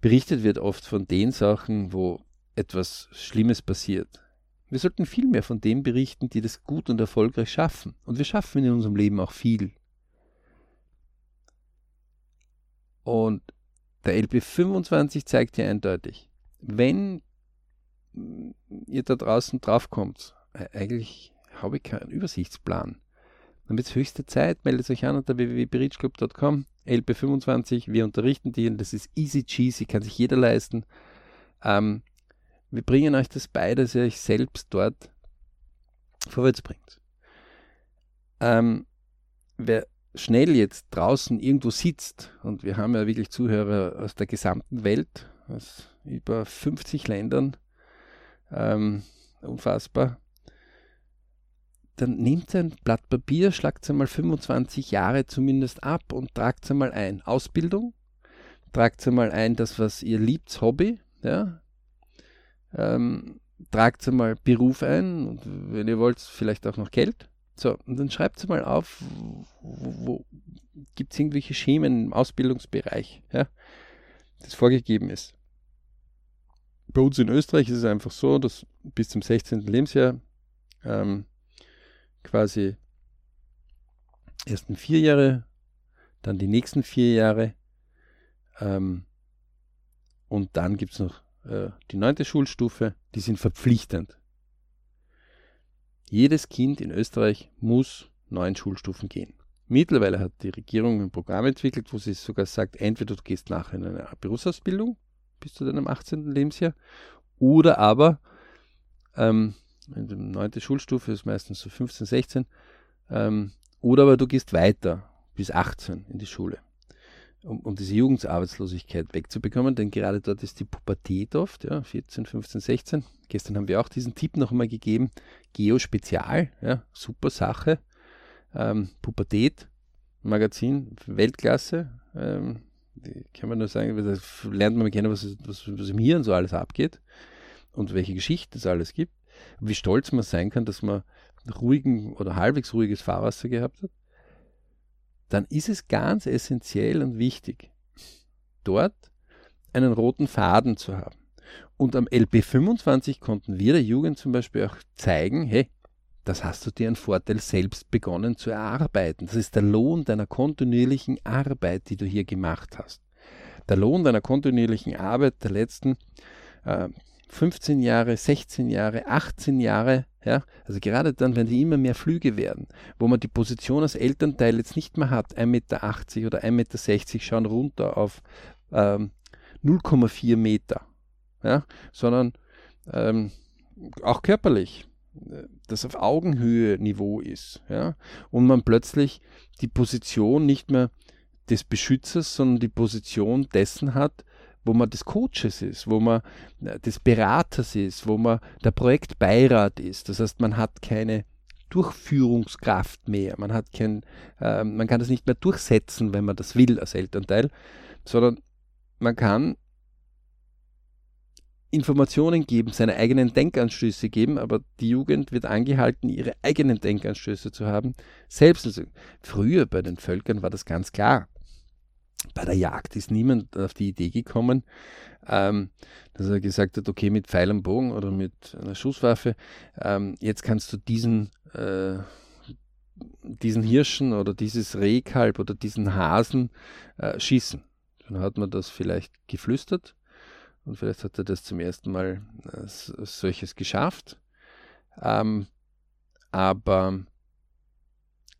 Berichtet wird oft von den Sachen, wo etwas Schlimmes passiert. Wir sollten viel mehr von dem berichten, die das gut und erfolgreich schaffen. Und wir schaffen in unserem Leben auch viel. Und der LP25 zeigt hier eindeutig, wenn ihr da draußen draufkommt, äh, eigentlich habe ich keinen Übersichtsplan. Dann wird es höchste Zeit, meldet euch an unter www.berichclub.com, LP25, wir unterrichten die und das ist easy cheesy, kann sich jeder leisten. Ähm, wir bringen euch das bei, dass ihr euch selbst dort vorwärts bringt. Ähm, wer schnell jetzt draußen irgendwo sitzt, und wir haben ja wirklich Zuhörer aus der gesamten Welt, aus über 50 Ländern. Ähm, unfassbar. Dann nehmt ein Blatt Papier, schlagt es einmal 25 Jahre zumindest ab und tragt es einmal ein. Ausbildung, tragt es einmal ein, das, was ihr liebt, Hobby, ja. Ähm, tragt einmal Beruf ein und wenn ihr wollt, vielleicht auch noch Geld. So, und dann schreibt mal auf, wo, wo gibt es irgendwelche Schemen im Ausbildungsbereich, ja, das vorgegeben ist. Bei uns in Österreich ist es einfach so, dass bis zum 16. Lebensjahr ähm, quasi ersten vier Jahre, dann die nächsten vier Jahre ähm, und dann gibt es noch äh, die neunte Schulstufe, die sind verpflichtend. Jedes Kind in Österreich muss neun Schulstufen gehen. Mittlerweile hat die Regierung ein Programm entwickelt, wo sie sogar sagt, entweder du gehst nachher in eine Berufsausbildung bis zu deinem 18. Lebensjahr oder aber ähm, in der neunte Schulstufe ist meistens so 15, 16 ähm, oder aber du gehst weiter bis 18 in die Schule um, um diese Jugendarbeitslosigkeit wegzubekommen, denn gerade dort ist die Pubertät oft, ja, 14, 15, 16. Gestern haben wir auch diesen Tipp noch einmal gegeben, Geo-Spezial, ja, super Sache. Ähm, Pubertät, Magazin, Weltklasse. Ähm, kann man nur sagen, lernt man kennen, was, was, was im Hirn so alles abgeht und welche Geschichte es alles gibt. Wie stolz man sein kann, dass man ruhigen oder halbwegs ruhiges Fahrwasser gehabt hat dann ist es ganz essentiell und wichtig, dort einen roten Faden zu haben. Und am LP25 konnten wir der Jugend zum Beispiel auch zeigen, hey, das hast du dir einen Vorteil selbst begonnen zu erarbeiten. Das ist der Lohn deiner kontinuierlichen Arbeit, die du hier gemacht hast. Der Lohn deiner kontinuierlichen Arbeit der letzten äh, 15 Jahre, 16 Jahre, 18 Jahre, ja, also gerade dann, wenn die immer mehr Flüge werden, wo man die Position als Elternteil jetzt nicht mehr hat, 1,80 Meter oder 1,60 Meter schauen runter auf ähm, 0,4 Meter, ja, sondern ähm, auch körperlich, das auf Augenhöhe Niveau ist, ja, und man plötzlich die Position nicht mehr des Beschützers, sondern die Position dessen hat, wo man des Coaches ist, wo man äh, des Beraters ist, wo man der Projektbeirat ist. Das heißt, man hat keine Durchführungskraft mehr. Man hat kein, äh, man kann das nicht mehr durchsetzen, wenn man das will als Elternteil, sondern man kann Informationen geben, seine eigenen Denkanstöße geben, aber die Jugend wird angehalten, ihre eigenen Denkanstöße zu haben. Selbst also früher bei den Völkern war das ganz klar bei der Jagd ist niemand auf die Idee gekommen, ähm, dass er gesagt hat, okay, mit Pfeil und Bogen oder mit einer Schusswaffe, ähm, jetzt kannst du diesen, äh, diesen Hirschen oder dieses Rehkalb oder diesen Hasen äh, schießen. Dann hat man das vielleicht geflüstert und vielleicht hat er das zum ersten Mal äh, solches geschafft. Ähm, aber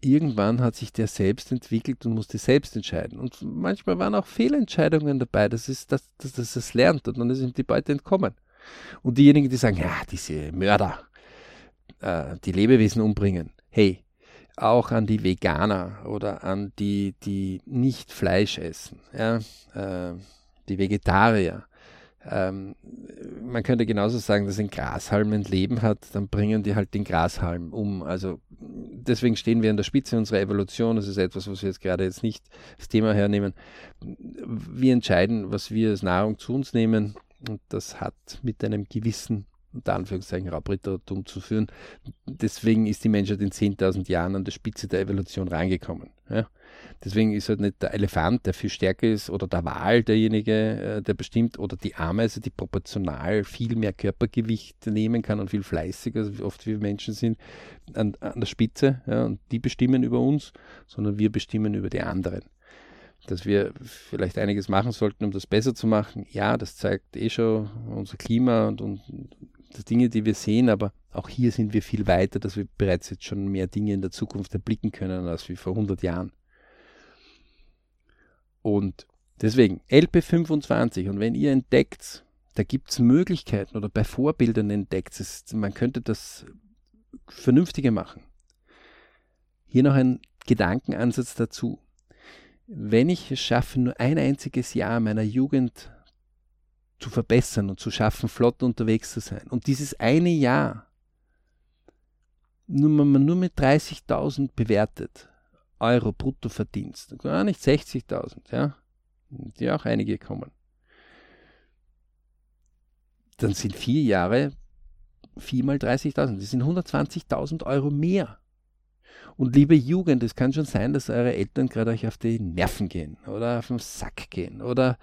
irgendwann hat sich der selbst entwickelt und musste selbst entscheiden. Und manchmal waren auch Fehlentscheidungen dabei, das ist, dass, dass, dass es lernt und dann ihm die Beute entkommen. Und diejenigen, die sagen, ja, diese Mörder, äh, die Lebewesen umbringen, hey, auch an die Veganer oder an die, die nicht Fleisch essen, ja, äh, die Vegetarier, ähm, man könnte genauso sagen, dass ein Grashalm ein Leben hat, dann bringen die halt den Grashalm um. Also deswegen stehen wir an der Spitze unserer Evolution. Das ist etwas, was wir jetzt gerade jetzt nicht das Thema hernehmen. Wir entscheiden, was wir als Nahrung zu uns nehmen. Und das hat mit einem gewissen unter Anführungszeichen Raubrittertum zu führen. Deswegen ist die Menschheit in 10.000 Jahren an der Spitze der Evolution reingekommen. Ja? Deswegen ist halt nicht der Elefant, der viel stärker ist, oder der Wal derjenige, äh, der bestimmt, oder die Ameise, die proportional viel mehr Körpergewicht nehmen kann und viel fleißiger, also oft wie Menschen sind, an, an der Spitze. Ja? Und die bestimmen über uns, sondern wir bestimmen über die anderen dass wir vielleicht einiges machen sollten, um das besser zu machen. Ja, das zeigt eh schon unser Klima und, und das Dinge, die wir sehen, aber auch hier sind wir viel weiter, dass wir bereits jetzt schon mehr Dinge in der Zukunft erblicken können als wie vor 100 Jahren. Und deswegen LP25 und wenn ihr entdeckt, da gibt es Möglichkeiten oder bei Vorbildern entdeckt, es, man könnte das vernünftiger machen. Hier noch ein Gedankenansatz dazu. Wenn ich es schaffe, nur ein einziges Jahr meiner Jugend zu verbessern und zu schaffen, flott unterwegs zu sein. Und dieses eine Jahr, nur nur mit 30.000 bewertet, Euro Bruttoverdienst, gar nicht 60.000, ja, die auch einige kommen, dann sind vier Jahre 4 mal 30.000, das sind 120.000 Euro mehr. Und liebe Jugend, es kann schon sein, dass eure Eltern gerade euch auf die Nerven gehen oder auf den Sack gehen oder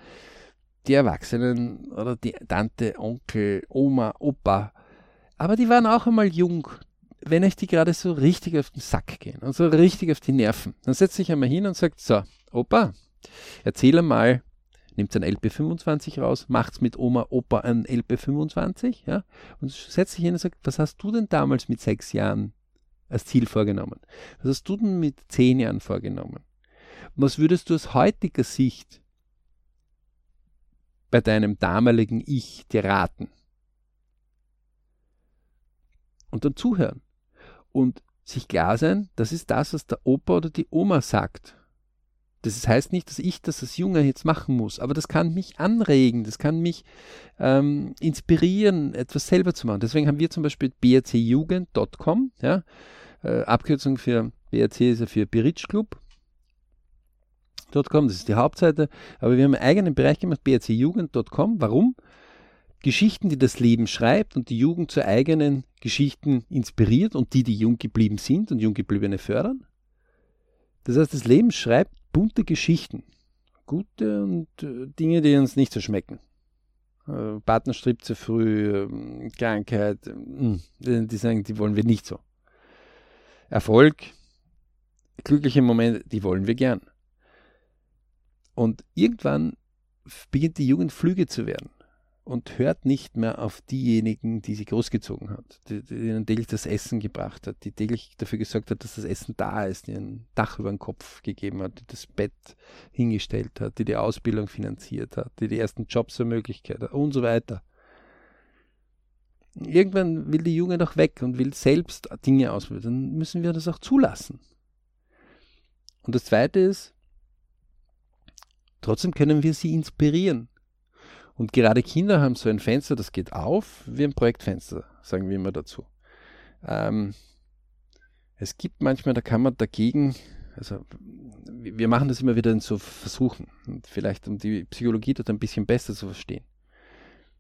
die Erwachsenen oder die Tante, Onkel, Oma, Opa. Aber die waren auch einmal jung. Wenn euch die gerade so richtig auf den Sack gehen und so richtig auf die Nerven, dann setzt sich einmal hin und sagt, so, Opa, erzähl einmal, nimmt ein LP25 raus, macht's mit Oma, Opa ein LP25, ja, und setzt sich hin und sagt, was hast du denn damals mit sechs Jahren als Ziel vorgenommen? Was hast du denn mit zehn Jahren vorgenommen? Was würdest du aus heutiger Sicht bei deinem damaligen Ich dir raten? Und dann zuhören. Und sich klar sein, das ist das, was der Opa oder die Oma sagt. Das heißt nicht, dass ich das als Junge jetzt machen muss, aber das kann mich anregen, das kann mich ähm, inspirieren, etwas selber zu machen. Deswegen haben wir zum Beispiel brcjugend.com, ja, äh, Abkürzung für BRC ist ja für Biritsch Club. das ist die Hauptseite, aber wir haben einen eigenen Bereich gemacht, brcjugend.com. Warum? Geschichten, die das Leben schreibt und die Jugend zu eigenen Geschichten inspiriert und die, die jung geblieben sind und Junggebliebene fördern. Das heißt, das Leben schreibt bunte Geschichten. Gute und äh, Dinge, die uns nicht so schmecken. Äh, Partnerstrip zu früh, äh, Krankheit, äh, die sagen, die wollen wir nicht so. Erfolg, glückliche Momente, die wollen wir gern. Und irgendwann beginnt die Jugend flüge zu werden und hört nicht mehr auf diejenigen, die sie großgezogen hat, die, ihnen täglich das Essen gebracht hat, die täglich dafür gesorgt hat, dass das Essen da ist, die ein Dach über den Kopf gegeben hat, die das Bett hingestellt hat, die die Ausbildung finanziert hat, die die ersten Jobs ermöglicht hat und so weiter. Irgendwann will die Jugend auch weg und will selbst Dinge ausprobieren. Dann müssen wir das auch zulassen. Und das Zweite ist, trotzdem können wir sie inspirieren und gerade Kinder haben so ein Fenster, das geht auf, wie ein Projektfenster, sagen wir immer dazu. Ähm, es gibt manchmal, da kann man dagegen, also wir machen das immer wieder in so Versuchen, vielleicht um die Psychologie dort ein bisschen besser zu verstehen.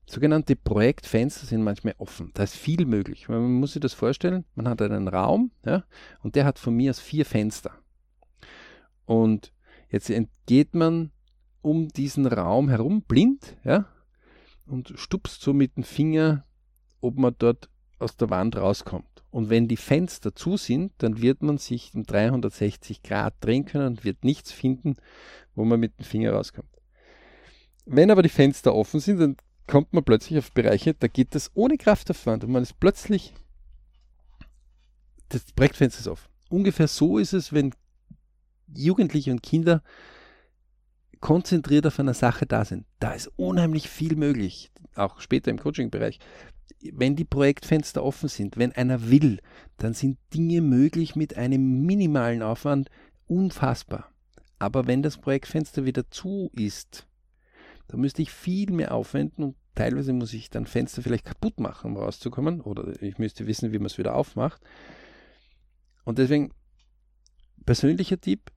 Sogenannte Projektfenster sind manchmal offen. Da ist viel möglich. Man muss sich das vorstellen, man hat einen Raum ja, und der hat von mir aus vier Fenster. Und jetzt entgeht man um diesen Raum herum, blind, ja, und stupst so mit dem Finger, ob man dort aus der Wand rauskommt. Und wenn die Fenster zu sind, dann wird man sich um 360 Grad drehen können und wird nichts finden, wo man mit dem Finger rauskommt. Wenn aber die Fenster offen sind, dann kommt man plötzlich auf Bereiche, da geht das ohne Kraftaufwand und man ist plötzlich, das Projektfenster ist offen. Ungefähr so ist es, wenn Jugendliche und Kinder konzentriert auf einer Sache da sind, da ist unheimlich viel möglich, auch später im Coaching-Bereich. Wenn die Projektfenster offen sind, wenn einer will, dann sind Dinge möglich mit einem minimalen Aufwand unfassbar. Aber wenn das Projektfenster wieder zu ist, dann müsste ich viel mehr aufwenden und teilweise muss ich dann Fenster vielleicht kaputt machen, um rauszukommen, oder ich müsste wissen, wie man es wieder aufmacht. Und deswegen persönlicher Tipp,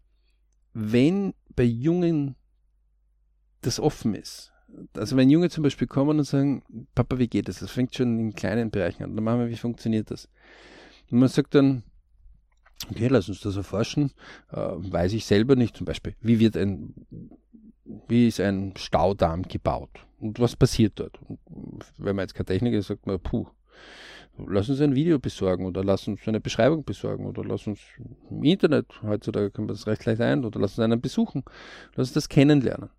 wenn bei jungen das offen ist. Also wenn Junge zum Beispiel kommen und sagen, Papa, wie geht das? Das fängt schon in kleinen Bereichen an. Dann machen wir, wie funktioniert das? Und man sagt dann, okay, lass uns das erforschen. Äh, weiß ich selber nicht zum Beispiel. Wie wird ein, wie ist ein Staudamm gebaut? Und was passiert dort? Und wenn man jetzt kein Techniker ist, sagt man, puh, lass uns ein Video besorgen oder lass uns eine Beschreibung besorgen oder lass uns im Internet, heutzutage können wir das recht leicht ein, oder lass uns einen besuchen. Lass uns das kennenlernen.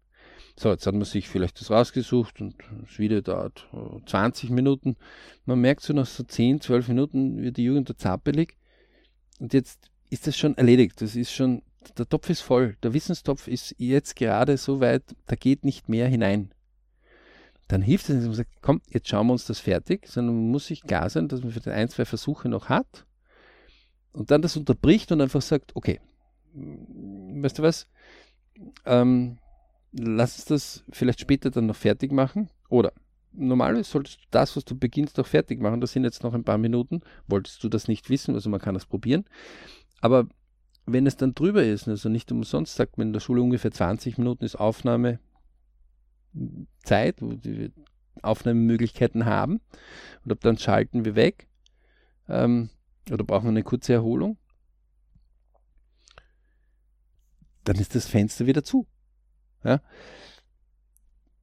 So, jetzt hat man sich vielleicht das rausgesucht und das Video dauert 20 Minuten. Man merkt so nach so 10, 12 Minuten wird die Jugend da zappelig. Und jetzt ist das schon erledigt. Das ist schon, der Topf ist voll. Der Wissenstopf ist jetzt gerade so weit, da geht nicht mehr hinein. Dann hilft es nicht, dass man sagt, komm, jetzt schauen wir uns das fertig, sondern man muss sich klar sein, dass man für ein, zwei Versuche noch hat und dann das unterbricht und einfach sagt, okay, weißt du was, ähm, lass uns das vielleicht später dann noch fertig machen Oder normalerweise solltest du das, was du beginnst, auch fertig machen. Das sind jetzt noch ein paar Minuten. Wolltest du das nicht wissen, also man kann das probieren. Aber wenn es dann drüber ist, also nicht umsonst sagt man in der Schule ungefähr 20 Minuten ist Aufnahmezeit, wo die Aufnahmemöglichkeiten haben. Und ab dann schalten wir weg. Ähm, oder brauchen wir eine kurze Erholung. Dann ist das Fenster wieder zu. Ja?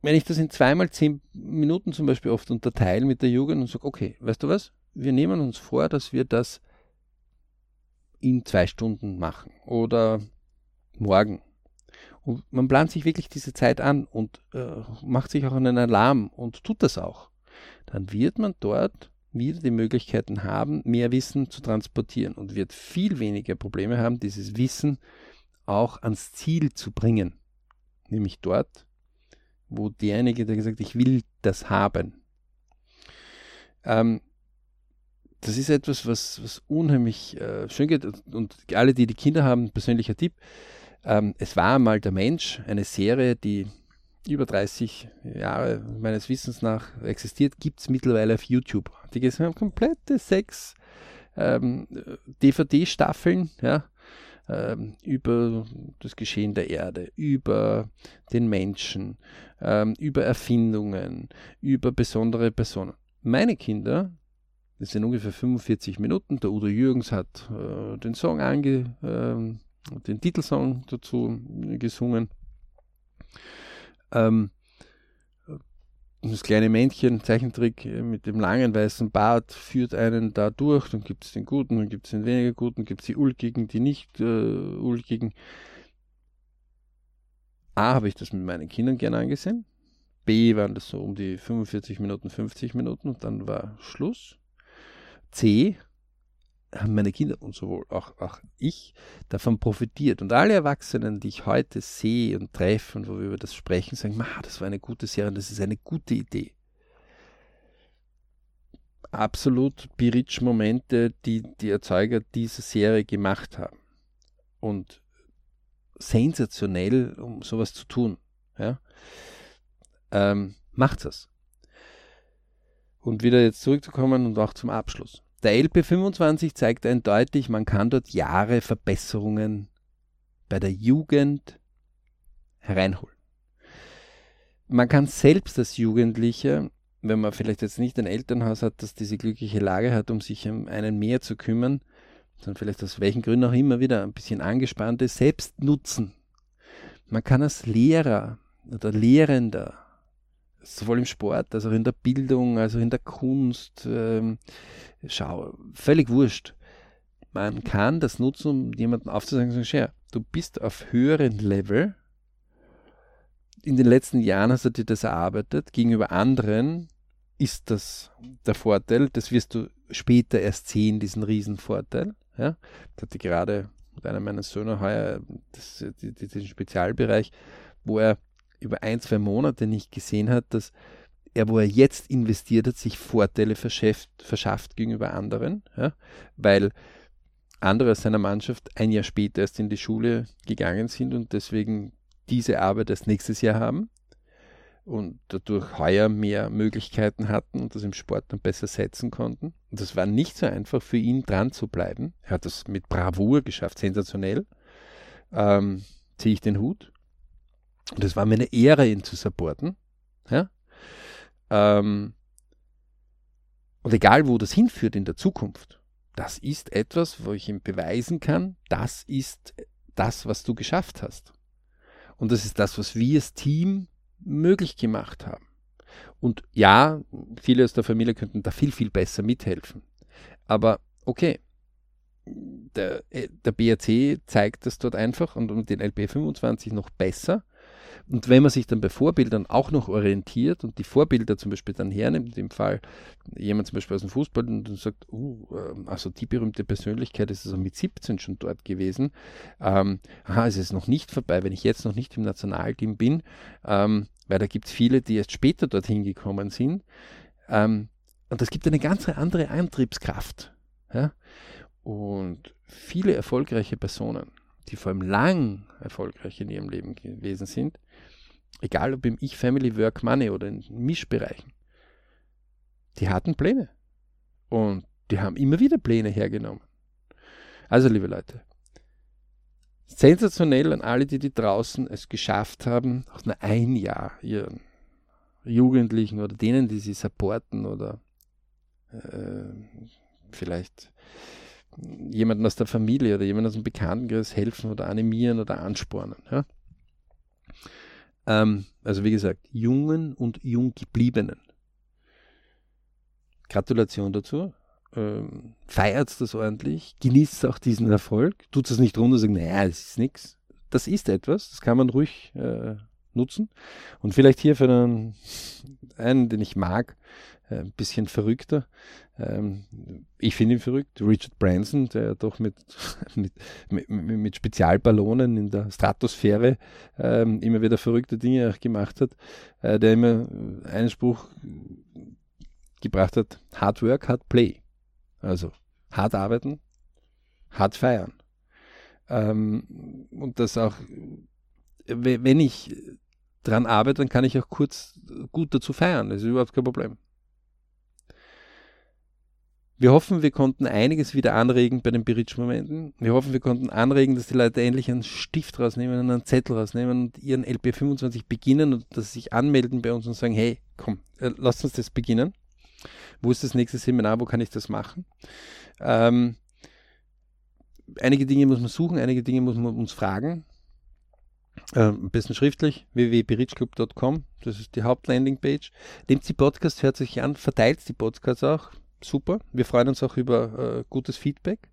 wenn ich das in zweimal zehn Minuten zum Beispiel oft unterteile mit der Jugend und sage, okay, weißt du was, wir nehmen uns vor, dass wir das in zwei Stunden machen oder morgen. Und man plant sich wirklich diese Zeit an und äh, macht sich auch einen Alarm und tut das auch. Dann wird man dort wieder die Möglichkeiten haben, mehr Wissen zu transportieren und wird viel weniger Probleme haben, dieses Wissen auch ans Ziel zu bringen. Nämlich dort, wo derjenige, der gesagt ich will das haben. Ähm, das ist etwas, was, was unheimlich äh, schön geht. Und, alle, die die Kinder haben, persönlicher Tipp. Ähm, es war einmal der Mensch, eine Serie, die über 30 Jahre meines Wissens nach existiert, gibt es mittlerweile auf YouTube. Die haben komplette sechs ähm, DVD-Staffeln, ja, ähm, über das Geschehen der Erde, über den Menschen, ähm, über Erfindungen, über besondere Personen. Meine Kinder, das sind ungefähr 45 Minuten, der Udo Jürgens hat äh, den Song ange, äh, den Titelsong dazu gesungen. Ähm, das kleine Männchen, Zeichentrick äh, mit dem langen weißen Bart, führt einen da durch. Dann gibt es den Guten, dann gibt es den weniger Guten, gibt es die Ulkigen, die nicht äh, Ulkigen. A, habe ich das mit meinen Kindern gerne angesehen. B, waren das so um die 45 Minuten, 50 Minuten und dann war Schluss. C, haben meine Kinder und sowohl auch, auch ich davon profitiert. Und alle Erwachsenen, die ich heute sehe und treffe und wo wir über das sprechen, sagen, das war eine gute Serie und das ist eine gute Idee. Absolut Biritsch-Momente, die die Erzeuger dieser Serie gemacht haben. Und sensationell, um sowas zu tun. Ja? Ähm, macht es. Und wieder jetzt zurückzukommen und auch zum Abschluss. Der LP25 zeigt eindeutig, man kann dort Jahre Verbesserungen bei der Jugend hereinholen. Man kann selbst als Jugendlicher, wenn man vielleicht jetzt nicht ein Elternhaus hat, das diese glückliche Lage hat, um sich um einen mehr zu kümmern, sondern vielleicht aus welchen Gründen auch immer wieder ein bisschen angespannt ist, selbst nutzen. Man kann als Lehrer oder Lehrender sowohl im Sport als auch in der Bildung, also in der Kunst, ähm, schau, völlig wurscht. Man kann das nutzen, um jemanden aufzusagen, so, du bist auf höheren Level. In den letzten Jahren hast du dir das erarbeitet. Gegenüber anderen ist das der Vorteil. Das wirst du später erst sehen, diesen Riesenvorteil. Ja? Ich hatte gerade mit einem meiner Söhne heuer das, diesen Spezialbereich, wo er über ein, zwei Monate nicht gesehen hat, dass er, wo er jetzt investiert hat, sich Vorteile verschafft, verschafft gegenüber anderen, ja, weil andere aus seiner Mannschaft ein Jahr später erst in die Schule gegangen sind und deswegen diese Arbeit erst nächstes Jahr haben und dadurch heuer mehr Möglichkeiten hatten und das im Sport dann besser setzen konnten. Und das war nicht so einfach für ihn dran zu bleiben. Er hat das mit Bravour geschafft, sensationell. Ähm, ziehe ich den Hut. Und es war mir eine Ehre, ihn zu supporten. Ja? Ähm, und egal, wo das hinführt in der Zukunft, das ist etwas, wo ich ihm beweisen kann, das ist das, was du geschafft hast. Und das ist das, was wir als Team möglich gemacht haben. Und ja, viele aus der Familie könnten da viel, viel besser mithelfen. Aber okay, der, äh, der BRC zeigt das dort einfach und den LP 25 noch besser. Und wenn man sich dann bei Vorbildern auch noch orientiert und die Vorbilder zum Beispiel dann hernimmt, dem Fall jemand zum Beispiel aus dem Fußball und dann sagt, uh, also die berühmte Persönlichkeit ist also mit 17 schon dort gewesen. Ähm, aha, es ist noch nicht vorbei, wenn ich jetzt noch nicht im Nationalteam bin, ähm, weil da gibt es viele, die erst später dorthin gekommen sind. Ähm, und das gibt eine ganz andere Antriebskraft. Ja? Und viele erfolgreiche Personen, die vor allem lang erfolgreich in ihrem Leben gewesen sind, egal ob im Ich, Family, Work, Money oder in Mischbereichen, die hatten Pläne. Und die haben immer wieder Pläne hergenommen. Also, liebe Leute, sensationell an alle, die, die draußen es geschafft haben, auch nur ein Jahr ihren Jugendlichen oder denen, die sie supporten oder äh, vielleicht jemanden aus der Familie oder jemanden aus dem Bekanntenkreis helfen oder animieren oder anspornen. Ja? Ähm, also wie gesagt, Jungen und Junggebliebenen. Gratulation dazu. Ähm, feiert das ordentlich, genießt auch diesen Erfolg, tut es nicht runter sagt, naja, das ist nichts. Das ist etwas, das kann man ruhig äh, nutzen. Und vielleicht hier für einen, einen den ich mag, ein bisschen verrückter. Ähm, ich finde ihn verrückt. Richard Branson, der doch mit, mit, mit, mit Spezialballonen in der Stratosphäre ähm, immer wieder verrückte Dinge gemacht hat, äh, der immer einen Spruch gebracht hat, Hard Work, Hard Play. Also hart arbeiten, hart feiern. Ähm, und das auch, wenn ich dran arbeite, dann kann ich auch kurz gut dazu feiern. Das ist überhaupt kein Problem. Wir hoffen, wir konnten einiges wieder anregen bei den Berichtsmomenten. Wir hoffen, wir konnten anregen, dass die Leute endlich einen Stift rausnehmen und einen Zettel rausnehmen und ihren LP25 beginnen und dass sie sich anmelden bei uns und sagen, hey, komm, äh, lasst uns das beginnen. Wo ist das nächste Seminar? Wo kann ich das machen? Ähm, einige Dinge muss man suchen, einige Dinge muss man uns fragen. Ähm, am besten schriftlich, www.berichclub.com, das ist die Hauptlandingpage. Nehmt die Podcast, hört sich an, verteilt die Podcasts auch super. Wir freuen uns auch über äh, gutes Feedback.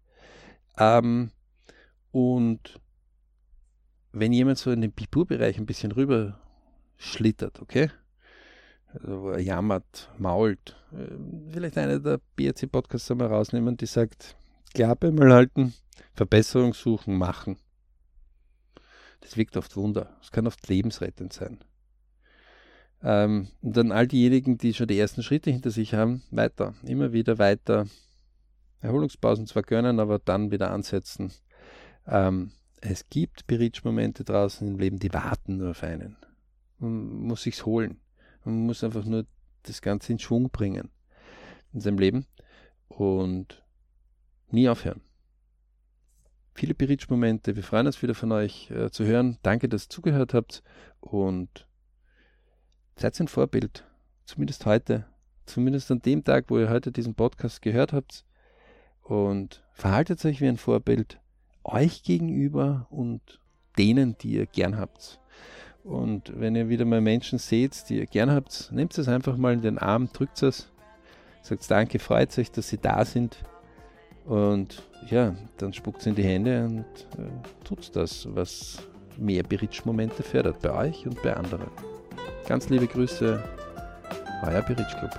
Ähm, und wenn jemand so in den Pipur-Bereich ein bisschen rüber schlittert, okay? Also er jammert, mault, äh, vielleicht eine der BRC-Podcasts einmal rausnehmen, die sagt, Klappe mal halten, Verbesserung suchen, machen. Das wirkt oft Wunder. Es kann oft lebensrettend sein. Ähm, und dann all diejenigen, die schon die ersten Schritte hinter sich haben, weiter, immer wieder weiter. Erholungspausen zwar gönnen, aber dann wieder ansetzen. Ähm, es gibt Berichtsmomente draußen im Leben, die warten nur auf einen. Man muss sich's holen. Man muss einfach nur das Ganze in Schwung bringen in seinem Leben und nie aufhören. Viele Berichtsmomente. Wir freuen uns wieder von euch äh, zu hören. Danke, dass ihr zugehört habt und seid ein Vorbild. Zumindest heute. Zumindest an dem Tag, wo ihr heute diesen Podcast gehört habt. Und verhaltet euch wie ein Vorbild euch gegenüber und denen, die ihr gern habt. Und wenn ihr wieder mal Menschen seht, die ihr gern habt, nehmt es einfach mal in den Arm, drückt es, sagt Danke, freut euch, dass sie da sind. Und ja, dann spuckt es in die Hände und äh, tut das, was mehr Beritsch-Momente fördert bei euch und bei anderen. Ganz liebe Grüße, euer Beritsch Club.